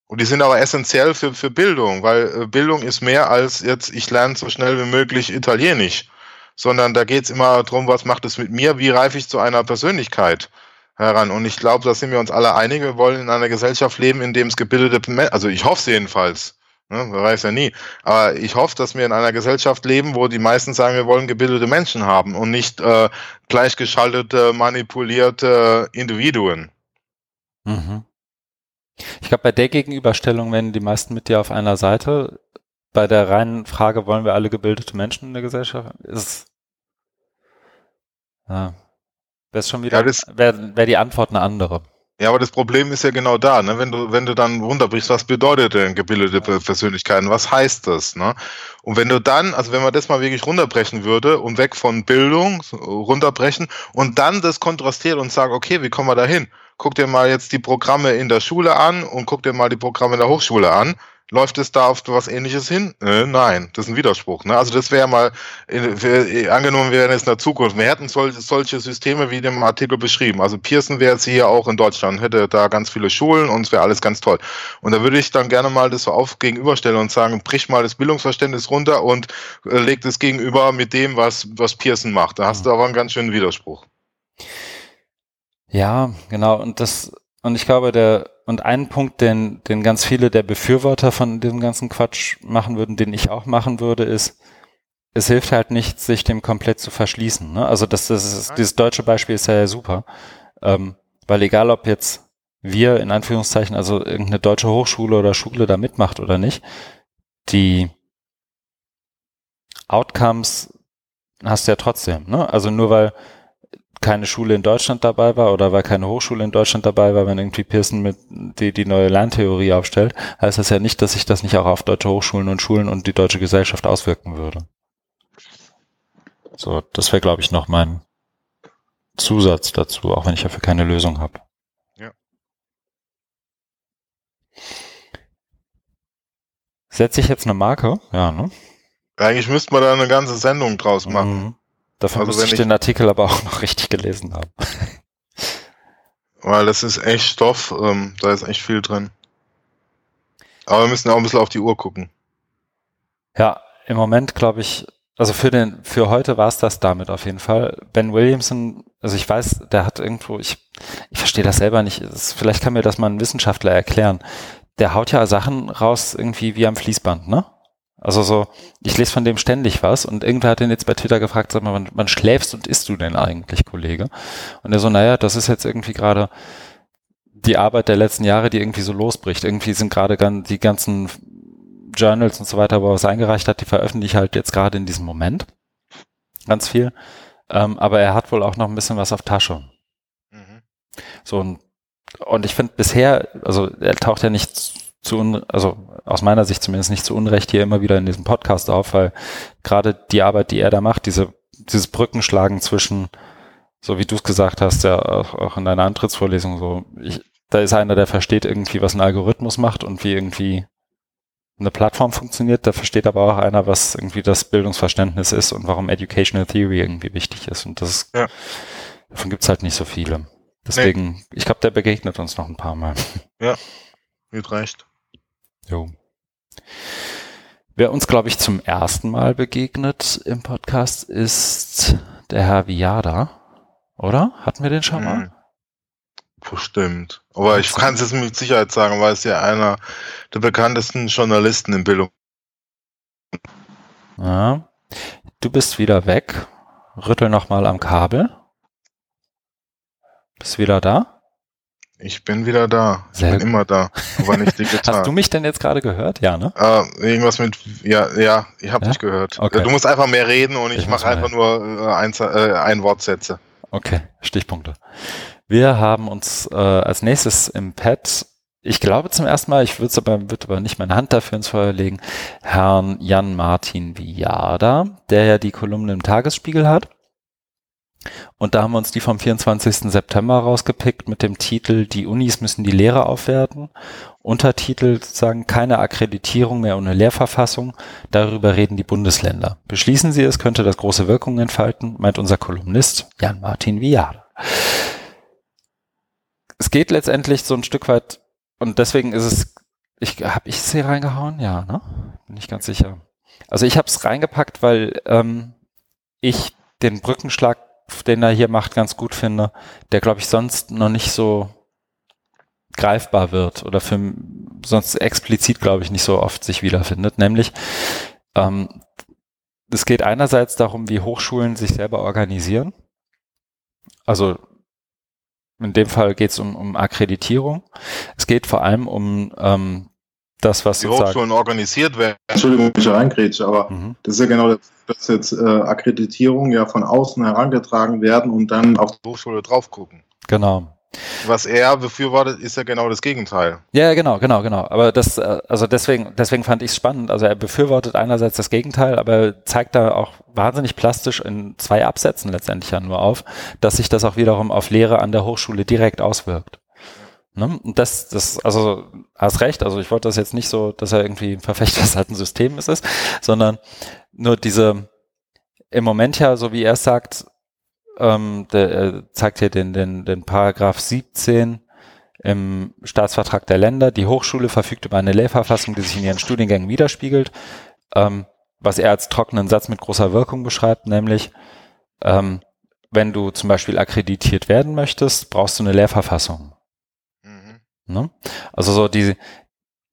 Und die sind aber essentiell für, für Bildung, weil äh, Bildung ist mehr als jetzt, ich lerne so schnell wie möglich Italienisch, sondern da geht es immer darum, was macht es mit mir, wie reife ich zu einer Persönlichkeit heran. Und ich glaube, da sind wir uns alle einig, wir wollen in einer Gesellschaft leben, in dem es gebildete, also ich hoffe es jedenfalls, ne, man weiß ja nie, aber ich hoffe, dass wir in einer Gesellschaft leben, wo die meisten sagen, wir wollen gebildete Menschen haben und nicht äh, gleichgeschaltete, manipulierte Individuen. Mhm. Ich glaube, bei der Gegenüberstellung werden die meisten mit dir auf einer Seite. Bei der reinen Frage, wollen wir alle gebildete Menschen in der Gesellschaft, ist ja, wäre schon wieder, ja, wäre wär die Antwort eine andere. Ja, aber das Problem ist ja genau da, ne? wenn du, wenn du dann runterbrichst, was bedeutet denn gebildete Persönlichkeiten? Was heißt das? Ne? Und wenn du dann, also wenn man das mal wirklich runterbrechen würde und weg von Bildung runterbrechen und dann das kontrastiert und sagt, okay, wie kommen wir da hin? guck dir mal jetzt die Programme in der Schule an und guck dir mal die Programme in der Hochschule an. Läuft es da auf was ähnliches hin? Äh, nein, das ist ein Widerspruch. Ne? Also das wäre mal, wär, angenommen, wir wären jetzt in der Zukunft, wir hätten sol solche Systeme wie in dem Artikel beschrieben. Also Pearson wäre jetzt hier auch in Deutschland, hätte da ganz viele Schulen und es wäre alles ganz toll. Und da würde ich dann gerne mal das so auf gegenüberstellen und sagen, brich mal das Bildungsverständnis runter und äh, leg das gegenüber mit dem, was, was Pearson macht. Da hast du aber einen ganz schönen Widerspruch. Ja, genau. Und das, und ich glaube, der, und ein Punkt, den, den ganz viele der Befürworter von diesem ganzen Quatsch machen würden, den ich auch machen würde, ist, es hilft halt nicht, sich dem komplett zu verschließen. Ne? Also das, das ist, dieses deutsche Beispiel ist ja, super. Ähm, weil egal, ob jetzt wir in Anführungszeichen, also irgendeine deutsche Hochschule oder Schule da mitmacht oder nicht, die Outcomes hast du ja trotzdem. Ne? Also nur weil keine Schule in Deutschland dabei war oder weil keine Hochschule in Deutschland dabei war, wenn irgendwie Pearson mit die, die neue Lerntheorie aufstellt, heißt das ja nicht, dass sich das nicht auch auf deutsche Hochschulen und Schulen und die deutsche Gesellschaft auswirken würde. So, das wäre, glaube ich, noch mein Zusatz dazu, auch wenn ich dafür keine Lösung habe. Ja. Setze ich jetzt eine Marke? Ja, ne? Eigentlich müsste man da eine ganze Sendung draus machen. Mhm. Dafür also muss ich, ich den Artikel aber auch noch richtig gelesen haben. Weil das ist echt Stoff, ähm, da ist echt viel drin. Aber wir müssen auch ein bisschen auf die Uhr gucken. Ja, im Moment glaube ich, also für den, für heute war es das damit auf jeden Fall. Ben Williamson, also ich weiß, der hat irgendwo, ich, ich verstehe das selber nicht. Das, vielleicht kann mir das mal ein Wissenschaftler erklären. Der haut ja Sachen raus irgendwie wie am Fließband, ne? Also so, ich lese von dem ständig was und irgendwer hat ihn jetzt bei Twitter gefragt, sag mal, wann, wann schläfst und isst du denn eigentlich, Kollege? Und er so, naja, das ist jetzt irgendwie gerade die Arbeit der letzten Jahre, die irgendwie so losbricht. Irgendwie sind gerade die ganzen Journals und so weiter, wo er was eingereicht hat, die veröffentliche ich halt jetzt gerade in diesem Moment. Ganz viel. Ähm, aber er hat wohl auch noch ein bisschen was auf Tasche. Mhm. So, und, und ich finde bisher, also er taucht ja nicht zu also aus meiner Sicht zumindest nicht zu Unrecht hier immer wieder in diesem Podcast auf, weil gerade die Arbeit, die er da macht, diese, dieses Brückenschlagen zwischen, so wie du es gesagt hast, ja auch, auch in deiner Antrittsvorlesung so, ich, da ist einer, der versteht irgendwie, was ein Algorithmus macht und wie irgendwie eine Plattform funktioniert, da versteht aber auch einer, was irgendwie das Bildungsverständnis ist und warum Educational Theory irgendwie wichtig ist. Und das ist, Ja. davon gibt's halt nicht so viele. Deswegen, ich glaube, der begegnet uns noch ein paar Mal. Mit Recht. Jo. Wer uns, glaube ich, zum ersten Mal begegnet im Podcast ist der Herr Viada, oder? Hatten wir den schon mal? Mhm. Bestimmt. Aber ich kann es jetzt mit Sicherheit sagen, weil es ja einer der bekanntesten Journalisten in Bildung. Ja. Du bist wieder weg. Rüttel nochmal am Kabel. Bist wieder da? Ich bin wieder da. Ich Sehr bin gut. immer da, aber nicht digital. Hast du mich denn jetzt gerade gehört? Ja, ne? Äh, irgendwas mit, ja, ja, ich habe Ja? dich gehört. Okay. Du musst einfach mehr reden und ich, Ich mache einfach nur äh, ein, äh, ein Wortsätze. Okay, Stichpunkte. Wir haben uns äh, als nächstes im Pad, ich glaube zum ersten Mal, ich würde aber, würd aber nicht meine Hand dafür ins Feuer legen, Herrn Jan-Martin Viada, der ja die Kolumne im Tagesspiegel hat. Und da haben wir uns die vom 24. September rausgepickt mit dem Titel Die Unis müssen die Lehre aufwerten. Untertitel sozusagen keine Akkreditierung mehr ohne Lehrverfassung. Darüber reden die Bundesländer. Beschließen sie es, könnte das große Wirkungen entfalten, meint unser Kolumnist Jan-Martin Viada. Es geht letztendlich so ein Stück weit und deswegen ist es, ich habe ich es hier reingehauen? Ja, ne? Bin ich ganz sicher. Also ich habe es reingepackt, weil ähm, ich den Brückenschlag, den er hier macht, ganz gut finde, der glaube ich sonst noch nicht so greifbar wird oder für sonst explizit glaube ich nicht so oft sich wiederfindet, nämlich ähm, es geht einerseits darum, wie Hochschulen sich selber organisieren. Also in dem Fall geht es um, um Akkreditierung. Es geht vor allem um ähm, das, was Die sozusagen Hochschulen organisiert werden. Entschuldigung, wenn ich reingrätsche, aber Mhm. das ist ja genau das, dass jetzt äh, Akkreditierungen ja von außen herangetragen werden und dann auf die Hochschule drauf gucken. Genau. Was er befürwortet, ist ja genau das Gegenteil. Ja, genau, genau, genau. Aber das, äh, also deswegen, deswegen fand ich es spannend. Also er befürwortet einerseits das Gegenteil, aber er zeigt da auch wahnsinnig plastisch in zwei Absätzen letztendlich ja nur auf, dass sich das auch wiederum auf Lehre an der Hochschule direkt auswirkt. Ne? Und das, das, also hast recht, also ich wollte das jetzt nicht so, dass er irgendwie ein Verfechter des alten Systems ist, sondern nur diese, im Moment ja, so wie er es sagt, ähm, der äh, zeigt hier den, den, den Paragraph 17 im Staatsvertrag der Länder. Die Hochschule verfügt über eine Lehrverfassung, die sich in ihren Studiengängen widerspiegelt, ähm, was er als trockenen Satz mit großer Wirkung beschreibt, nämlich ähm, wenn du zum Beispiel akkreditiert werden möchtest, brauchst du eine Lehrverfassung. Ne? Also so die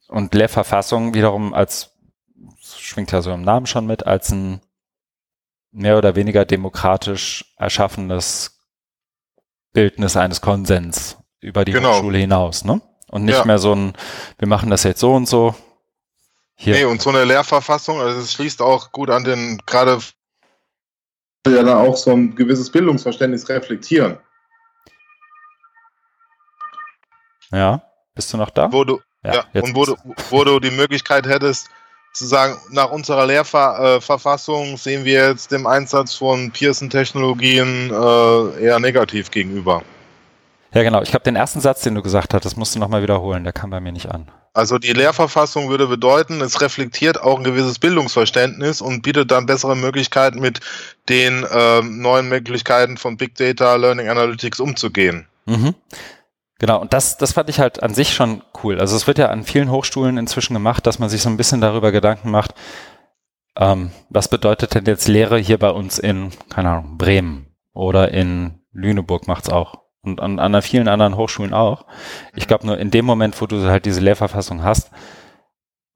und Lehrverfassung wiederum als schwingt ja so im Namen schon mit als ein mehr oder weniger demokratisch erschaffenes Bildnis eines Konsens über die Genau. Hochschule hinaus, ne? Und nicht Ja. mehr so ein, wir machen das jetzt so und so. Hier. Nee, und so eine Lehrverfassung, also es schließt auch gut an den, gerade ja da auch so ein gewisses Bildungsverständnis reflektieren. Ja, bist du noch da? wo du, ja, jetzt und wo du, wo du die Möglichkeit hättest, zu sagen, nach unserer Lehrverfassung sehen wir jetzt dem Einsatz von Pearson-Technologien äh, eher negativ gegenüber. Ja, genau. Ich glaube, den ersten Satz, den du gesagt hast, das musst du nochmal wiederholen. Der kam bei mir nicht an. Also die Lehrverfassung würde bedeuten, es reflektiert auch ein gewisses Bildungsverständnis und bietet dann bessere Möglichkeiten, mit den ähm, neuen Möglichkeiten von Big Data, Learning Analytics umzugehen. Mhm. Genau, und das, das fand ich halt an sich schon cool. Also es wird ja an vielen Hochschulen inzwischen gemacht, dass man sich so ein bisschen darüber Gedanken macht, ähm, was bedeutet denn jetzt Lehre hier bei uns in, keine Ahnung, Bremen oder in Lüneburg macht's auch. Und an, an vielen anderen Hochschulen auch. Ich glaube nur in dem Moment, wo du halt diese Lehrverfassung hast,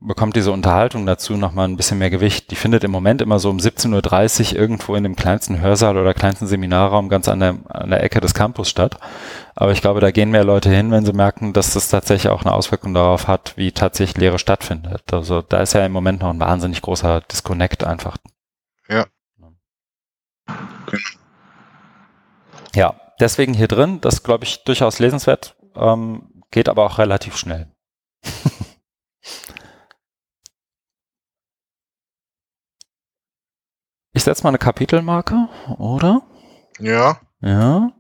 bekommt diese Unterhaltung dazu nochmal ein bisschen mehr Gewicht. Die findet im Moment immer so um 17.30 Uhr irgendwo in dem kleinsten Hörsaal oder kleinsten Seminarraum ganz an der, an der Ecke des Campus statt. Aber ich glaube, da gehen mehr Leute hin, wenn sie merken, dass das tatsächlich auch eine Auswirkung darauf hat, wie tatsächlich Lehre stattfindet. Also da ist ja im Moment noch ein wahnsinnig großer Disconnect einfach. Ja. Ja, deswegen hier drin, das glaube ich durchaus lesenswert, ähm, geht aber auch relativ schnell. ich setze mal eine Kapitelmarke, oder? Ja. Ja.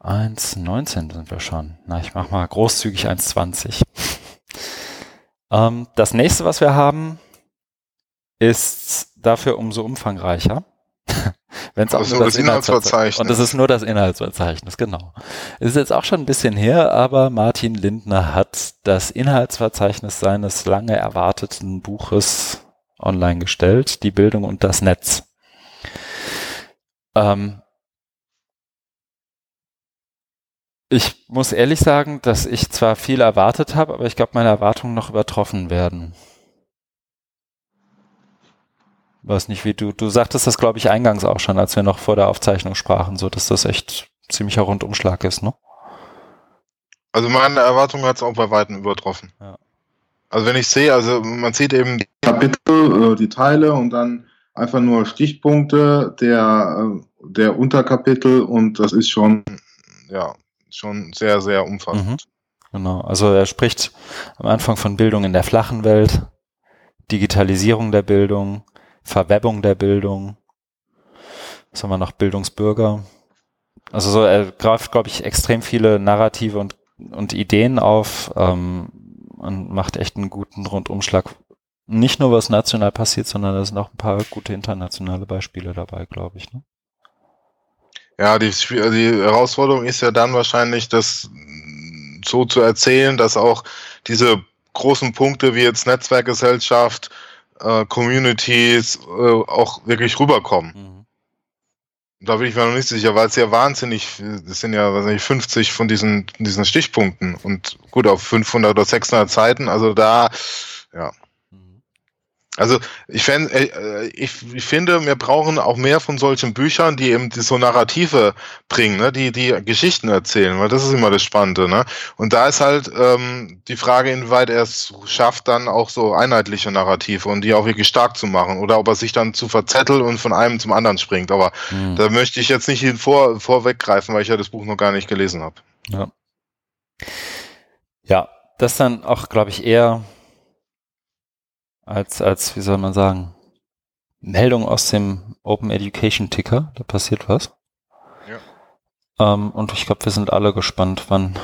1,19 sind wir schon. Na, ich mache mal großzügig 1,20. ähm, das nächste, was wir haben, ist dafür umso umfangreicher. Wenn es auch nur das das Inhaltsverzeichnis Inhaltsverzeichnis. Und es ist nur das Inhaltsverzeichnis, genau. Es ist jetzt auch schon ein bisschen her, aber Martin Lindner hat das Inhaltsverzeichnis seines lange erwarteten Buches online gestellt, Die Bildung und das Netz. Ähm, ich muss ehrlich sagen, dass ich zwar viel erwartet habe, aber ich glaube, meine Erwartungen noch übertroffen werden. Weiß nicht, wie du, du sagtest das, glaube ich, eingangs auch schon, als wir noch vor der Aufzeichnung sprachen, so dass das echt ziemlicher Rundumschlag ist, ne? Also meine Erwartung hat es auch bei Weitem übertroffen. Ja. Also wenn ich sehe, also man sieht eben, Kapitel, äh, die Teile und dann einfach nur Stichpunkte der, äh, der Unterkapitel und das ist schon ja, schon sehr, sehr umfassend. Genau. Also er spricht am Anfang von Bildung in der flachen Welt, Digitalisierung der Bildung, Verwebbung der Bildung. Was haben wir noch? Bildungsbürger. Also so, er greift, glaube ich, extrem viele Narrative und, und Ideen auf ähm, und macht echt einen guten Rundumschlag. Nicht nur was national passiert, sondern da sind auch ein paar gute internationale Beispiele dabei, glaube ich. Ne? Ja, die, die Herausforderung ist ja dann wahrscheinlich, das so zu erzählen, dass auch diese großen Punkte wie jetzt Netzwerkgesellschaft, äh, Communities äh, auch wirklich rüberkommen. Mhm. Da bin ich mir noch nicht sicher, weil es ja wahnsinnig, das sind ja wahrscheinlich 50 von diesen, diesen Stichpunkten und gut auf 500 oder 600 Seiten, also da, ja. Also ich, fänd, äh, ich, ich finde, wir brauchen auch mehr von solchen Büchern, die eben die so Narrative bringen, ne? die die Geschichten erzählen, weil das ist immer das Spannende. Ne? Und da ist halt ähm, die Frage, inwieweit er es schafft, dann auch so einheitliche Narrative und die auch wirklich stark zu machen oder ob er sich dann zu verzettelt und von einem zum anderen springt. Aber Mhm. da möchte ich jetzt nicht hin vor, vorweggreifen, weil ich ja das Buch noch gar nicht gelesen habe. Ja. Ja, das dann auch, glaube ich, eher als, als, wie soll man sagen, Meldung aus dem Open Education Ticker. Da passiert was. Ja. Ähm, und ich glaube, wir sind alle gespannt, wann,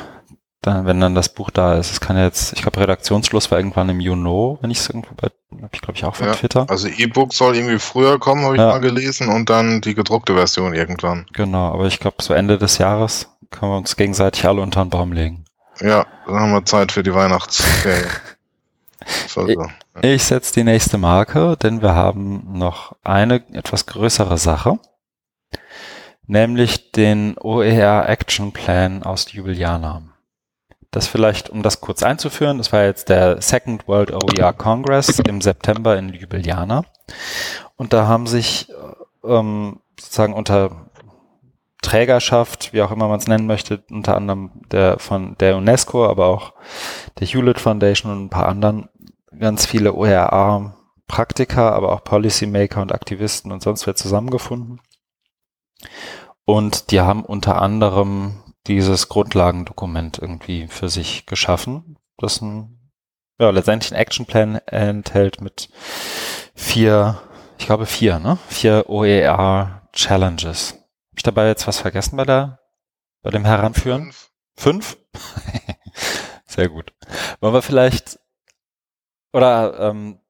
dann, wenn dann das Buch da ist. Es kann ja jetzt, ich glaube, Redaktionsschluss war irgendwann im Juni, wenn ich es irgendwo bei, hab ich glaube ich auch von Ja, Twitter. Also E-Book soll irgendwie früher kommen, habe ich Ja. mal gelesen, und dann die gedruckte Version irgendwann. Genau, aber ich glaube, so Ende des Jahres können wir uns gegenseitig alle unter den Baum legen. Ja, dann haben wir Zeit für die Weihnachtsferien. Also, Ich setze die nächste Marke, denn wir haben noch eine etwas größere Sache, nämlich den OER Action Plan aus Ljubljana. Das vielleicht, um das kurz einzuführen, das war jetzt der Second World OER Congress im September in Ljubljana. Und da haben sich ähm, sozusagen unter Trägerschaft, wie auch immer man es nennen möchte, unter anderem der von der UNESCO, aber auch der Hewlett Foundation und ein paar anderen ganz viele OER-Praktiker, aber auch Policymaker und Aktivisten und sonst wer zusammengefunden. Und die haben unter anderem dieses Grundlagendokument irgendwie für sich geschaffen, das ein, ja, letztendlich einen Actionplan enthält mit vier, ich glaube vier, ne? Vier OER-Challenges. Hab ich dabei jetzt was vergessen bei der, bei dem Heranführen? fünf. Fünf? Sehr gut. Wollen wir vielleicht, oder ähm,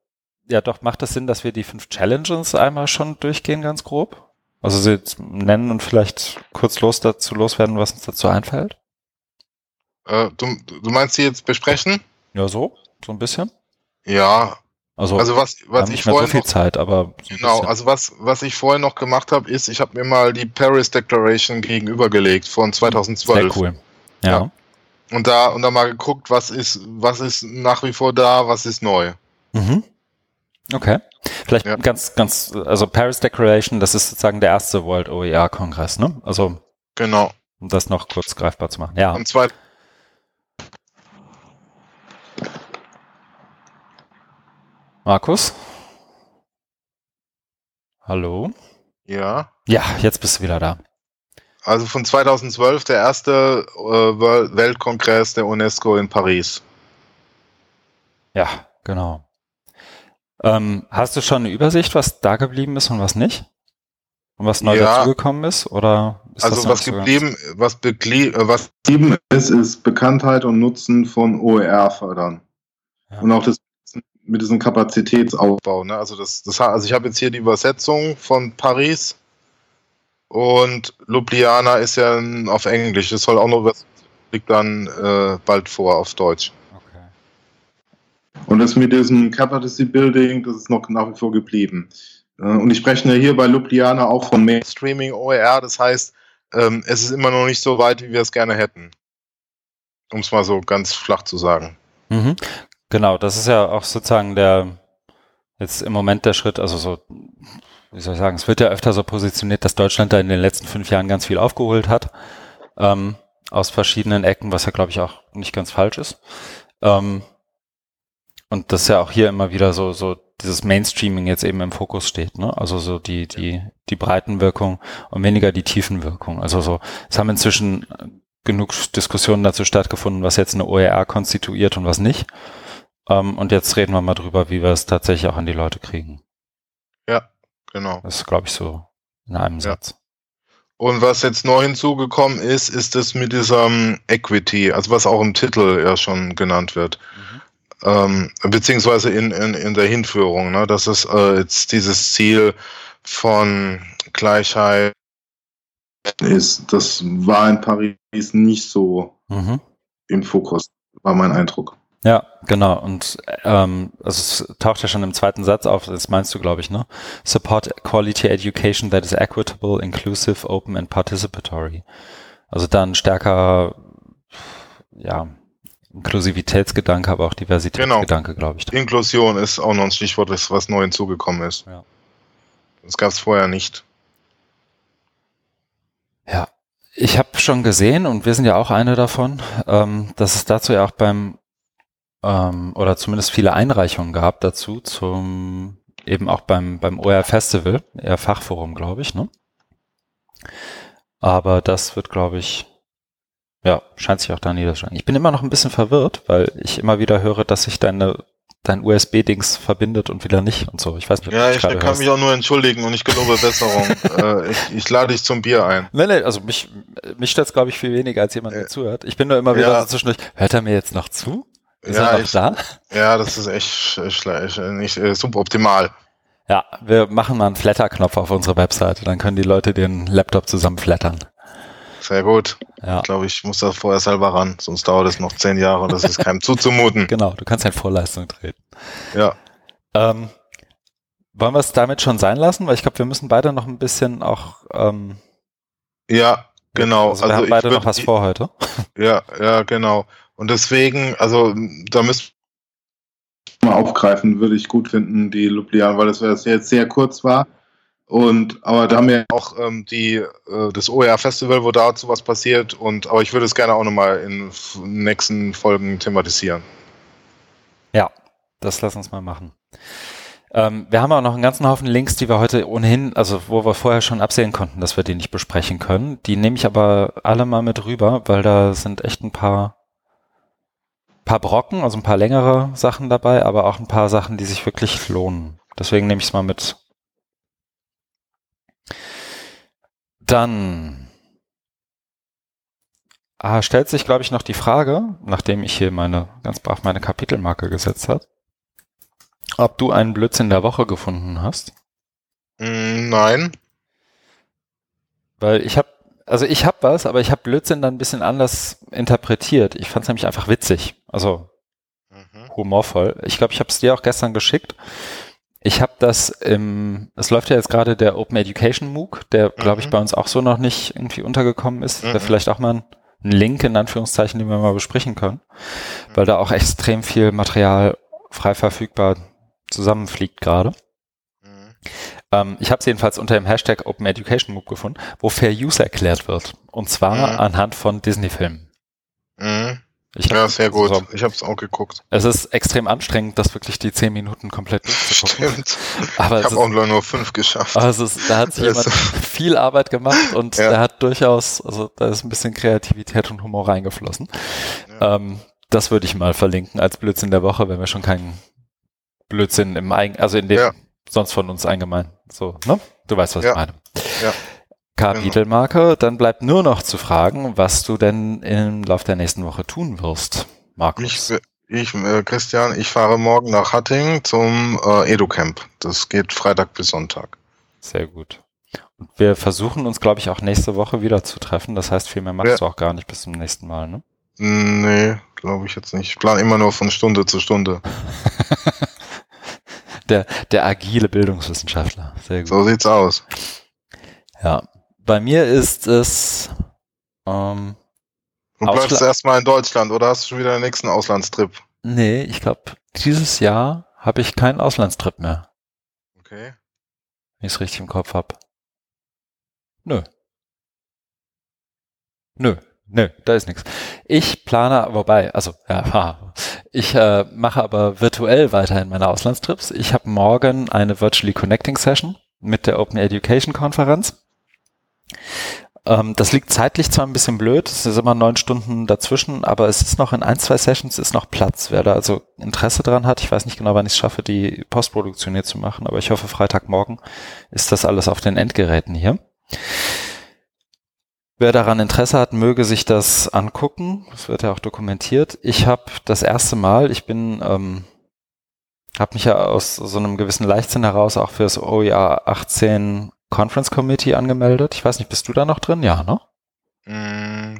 ja doch, macht es Sinn, dass wir die fünf Challenges einmal schon durchgehen, ganz grob? Also sie jetzt nennen und vielleicht kurz los dazu loswerden, was uns dazu einfällt? Äh, du, du meinst die jetzt besprechen? Ja, so, so ein bisschen. Ja, Also, also was, was ich so vorhin viel noch, Zeit, aber so genau, bisschen. also was, was ich vorhin noch gemacht habe, ist, ich habe mir mal die Paris Declaration gegenübergelegt von 2012. Sehr cool. Ja. Ja. Und da, und da mal geguckt, was ist, was ist nach wie vor da, was ist neu. Mhm. Okay. Vielleicht Ja. ganz, ganz, also Paris Declaration, das ist sozusagen der erste World OER Kongress, ne? Also, Genau. um das noch kurz greifbar zu machen. Ja. Zweiten Markus? Hallo? ja. Ja, jetzt bist du wieder da. Also von 2012 der erste äh, Weltkongress der UNESCO in Paris. Ja, genau. Ähm, hast du schon eine Übersicht, was da geblieben ist und was nicht? Und was neu Ja. dazugekommen ist? Oder ist Also was so geblieben, was, äh, was Sieben ist, ist Bekanntheit und Nutzen von OER fördern. Ja. Und auch das mit diesem Kapazitätsaufbau. Aufbau, ne? Also das, das also ich habe jetzt hier die Übersetzung von Paris und Ljubljana ist ja auf Englisch. Das soll auch noch was liegt dann äh, bald vor auf Deutsch. Okay. Und das mit diesem Capacity Building, das ist noch nach wie vor geblieben. Äh, Und ich spreche hier bei Ljubljana auch von mehr. Streaming OER, das heißt, ähm, es ist immer noch nicht so weit, wie wir es gerne hätten. Um es mal so ganz flach zu sagen. Mhm. Genau, das ist ja auch sozusagen der, jetzt im Moment der Schritt, also so, wie soll ich sagen, es wird ja öfter so positioniert, dass Deutschland da in den letzten fünf Jahren ganz viel aufgeholt hat, ähm, aus verschiedenen Ecken, was ja, glaube ich, auch nicht ganz falsch ist. Ähm, und das ja auch hier immer wieder so, so dieses Mainstreaming jetzt eben im Fokus steht, ne? Also so die, die, die Breitenwirkung und weniger die Tiefenwirkung. Also so, es haben inzwischen genug Diskussionen dazu stattgefunden, was jetzt eine OER konstituiert und was nicht. Ähm, und jetzt reden wir mal drüber, wie wir es tatsächlich auch an die Leute kriegen. Genau. Das ist, glaube ich, so in einem Ja. Satz. Und was jetzt neu hinzugekommen ist, ist das mit diesem Equity, also was auch im Titel ja schon genannt wird. ähm, beziehungsweise in, in, in der Hinführung, ne? Das ist äh, jetzt dieses Ziel von Gleichheit. Ist, das war in Paris nicht so Mhm. im Fokus, war mein Eindruck. Ja, genau. Und ähm, also es taucht ja schon im zweiten Satz auf, das meinst du, glaube ich, ne? Support quality education that is equitable, inclusive, open and participatory. Also dann stärker, ja, Inklusivitätsgedanke, aber auch Diversitätsgedanke, glaube ich. Inklusion ist auch noch ein Stichwort, was, was neu hinzugekommen ist. Ja. Das gab es vorher nicht. Ja, ich habe schon gesehen und wir sind ja auch eine davon, ähm, dass es dazu ja auch beim ähm, oder zumindest viele Einreichungen gab dazu zum eben auch beim beim OR Festival, eher Fachforum, glaube ich, ne? Aber das wird, glaube ich, ja, scheint sich auch da niederschlagen. Ich bin immer noch ein bisschen verwirrt, weil ich immer wieder höre, dass sich deine dein USB-Dings verbindet und wieder nicht und so. Ich weiß nicht, ob Ja, ich kann hörst. mich auch nur entschuldigen und ich gelobe Besserung. äh, ich, ich lade dich zum Bier ein. Nee, nee, also mich, mich stört es, glaube ich, viel weniger, als jemand, der Äh, zuhört. Ich bin nur immer wieder ja. so zwischendurch, hört er mir jetzt noch zu? Ist Ja, er noch ich- da? Ja, das ist echt sch- schlecht, nicht äh, suboptimal. Ja, wir machen mal einen Flatter-Knopf auf unsere Webseite, dann können die Leute den Laptop zusammen flattern. Sehr gut. Ja, Ich glaube, ich muss da vorher selber ran, sonst dauert es noch zehn Jahre und das ist keinem zuzumuten. genau, du kannst ja in Vorleistung treten. Ja, Ähm, wollen wir es damit schon sein lassen? Weil ich glaube, wir müssen beide noch ein bisschen auch, ähm, ja, genau. Also wir haben ich beide würd- noch was vor heute. Ja, ja, genau. Und deswegen, also da müsst Mal aufgreifen würde ich gut finden, die Ljubljana, weil das jetzt sehr, kurz war. Und, aber da haben wir auch ähm, die äh, das OER Festival, wo dazu was passiert und aber ich würde es gerne auch nochmal in nächsten Folgen thematisieren. Ja, das lass uns mal machen. Ähm, wir haben auch noch einen ganzen Haufen Links, die wir heute ohnehin, also wo wir vorher schon absehen konnten, dass wir die nicht besprechen können. Die nehme ich aber alle mal mit rüber, weil da sind echt ein paar, paar Brocken, also ein paar längere Sachen dabei, aber auch ein paar Sachen, die sich wirklich lohnen. Deswegen nehme ich es mal mit. Dann ah, stellt sich, glaube ich, noch die Frage, nachdem ich hier meine ganz brav meine Kapitelmarke gesetzt habe, ob du einen Blödsinn der Woche gefunden hast. Mm, nein. Weil ich habe, also ich habe was, aber ich habe Blödsinn dann ein bisschen anders interpretiert. Ich fand es nämlich einfach witzig, also Mhm. humorvoll. Ich glaube, ich habe es dir auch gestern geschickt. Ich habe das im, es läuft ja jetzt gerade der Open Education MOOC, der, glaube ich, Mhm. bei uns auch so noch nicht irgendwie untergekommen ist. Mhm. vielleicht auch mal ein, ein Link in Anführungszeichen, den wir mal besprechen können, weil da auch extrem viel Material frei verfügbar zusammenfliegt gerade. Mhm. Ähm, ich habe es jedenfalls unter dem Hashtag Open Education MOOC gefunden, wo Fair Use erklärt wird. Und zwar Mhm. anhand von Disney-Filmen. Mhm. Ich Ja, sehr gut. So, Ich habe es auch geguckt. es ist extrem anstrengend, das wirklich die zehn Minuten komplett durchzugucken. Stimmt. Aber Ich habe auch nur fünf geschafft. also es da hat sich Das- jemand viel Arbeit gemacht und Ja. der hat durchaus, also da ist ein bisschen Kreativität und Humor reingeflossen. Ja. Ähm, das würde ich mal verlinken als Blödsinn der Woche, wenn wir schon keinen Blödsinn im Eigen, also in dem Ja. sonst von uns eingemein. So, ne? Du weißt, was ich meine. Ja. Kapitelmarke, dann bleibt nur noch zu fragen, was du denn im Lauf der nächsten Woche tun wirst, Markus. Ich, ich äh, Christian, ich fahre morgen nach Hattingen zum äh, EduCamp. Das geht Freitag bis Sonntag. Sehr gut. Und wir versuchen uns, glaube ich, auch nächste Woche wieder zu treffen. Das heißt, viel mehr machst Ja. du auch gar nicht bis zum nächsten Mal, ne? Nee, glaube ich jetzt nicht. Ich plane immer nur von Stunde zu Stunde. Der, der agile Bildungswissenschaftler. Sehr gut. So sieht's aus. Ja. Bei mir ist es, ähm, Du bleibst Ausla- erstmal in Deutschland oder hast du schon wieder den nächsten Auslandstrip? nee, ich glaube, dieses Jahr habe ich keinen Auslandstrip mehr, Okay. wenn ich es richtig im Kopf habe. Nö. Nö, nö, da ist nichts. Ich plane, wobei, also ja, ich äh, mache aber virtuell weiterhin meine Auslandstrips. Ich habe morgen eine Virtually Connecting Session mit der Open Education Konferenz. Ähm, das liegt zeitlich zwar ein bisschen blöd, es ist immer neun Stunden dazwischen, aber es ist noch in ein, zwei Sessions ist noch Platz. Wer da also Interesse dran hat, ich weiß nicht genau, wann ich es schaffe, die Postproduktion hier zu machen, aber ich hoffe, Freitagmorgen ist das alles auf den Endgeräten hier. Wer daran Interesse hat, möge sich das angucken. Das wird ja auch dokumentiert. Ich habe das erste Mal, ich bin, ähm, habe mich ja aus so einem gewissen Leichtsinn heraus auch fürs OER 18 Conference Committee angemeldet. Ich weiß nicht, bist du da noch drin? Ja, ne? Mm,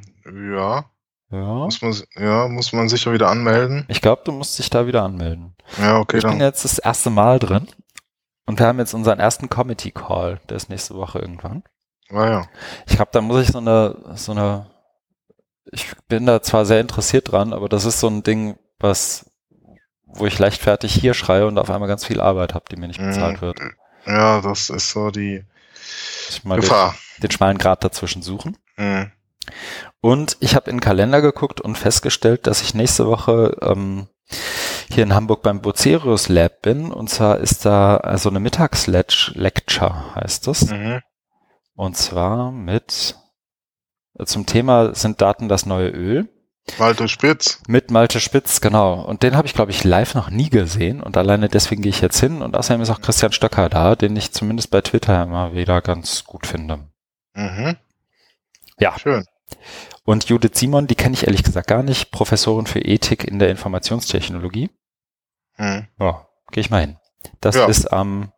ja, Ja. muss man, ja, muss man sicher wieder anmelden. Ich glaube, du musst dich da wieder anmelden. Ja, okay, ich bin dann. jetzt das erste Mal drin und wir haben jetzt unseren ersten Committee Call. Der ist nächste Woche irgendwann. Ah, ja. Ich glaube, da muss ich so eine, so eine, ich bin da zwar sehr interessiert dran, aber das ist so ein Ding, was, wo ich leichtfertig hier schreie und auf einmal ganz viel Arbeit habe, die mir nicht bezahlt wird. Ja, das ist so die mal den, Gefahr. den schmalen Grat dazwischen suchen. Mhm. Und ich habe in den Kalender geguckt und festgestellt, dass ich nächste Woche ähm, hier in Hamburg beim Bucerius Lab bin. Und zwar ist da also eine Mittagslecture, heißt das. Mhm. Und zwar mit äh, zum Thema sind Daten das neue Öl. Malte Spitz. Mit Malte Spitz, genau. Und den habe ich, glaube ich, live noch nie gesehen. Und alleine deswegen gehe ich jetzt hin. Und außerdem ist auch Christian Stöcker da, den ich zumindest bei Twitter immer wieder ganz gut finde. Mhm. Ja. Schön. Und Judith Simon, die kenne ich ehrlich gesagt gar nicht. Professorin für Ethik in der Informationstechnologie. Mhm. Ja, gehe ich mal hin. Das Ja. ist am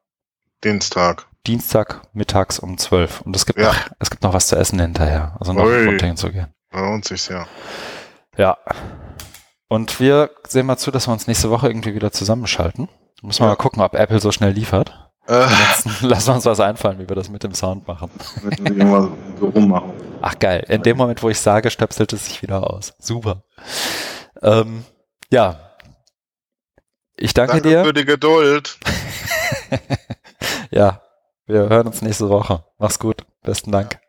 Dienstag. Dienstag mittags um 12. Und es gibt, Ja. noch, es gibt noch was zu essen hinterher. Also noch Ui. runterhin zu gehen. Lohnt sich ja. Ja. Und wir sehen mal zu, dass wir uns nächste Woche irgendwie wieder zusammenschalten. Müssen wir Ja. mal gucken, ob Apple so schnell liefert. Äh, wir uns was einfallen, wie wir das mit dem Sound machen. Irgendwas rummachen. Ach geil. In dem Moment, wo ich sage, stöpselt es sich wieder aus. Super. Ähm, ja. Ich danke, danke dir. für die Geduld. ja. Wir hören uns nächste Woche. Mach's gut. Besten Dank.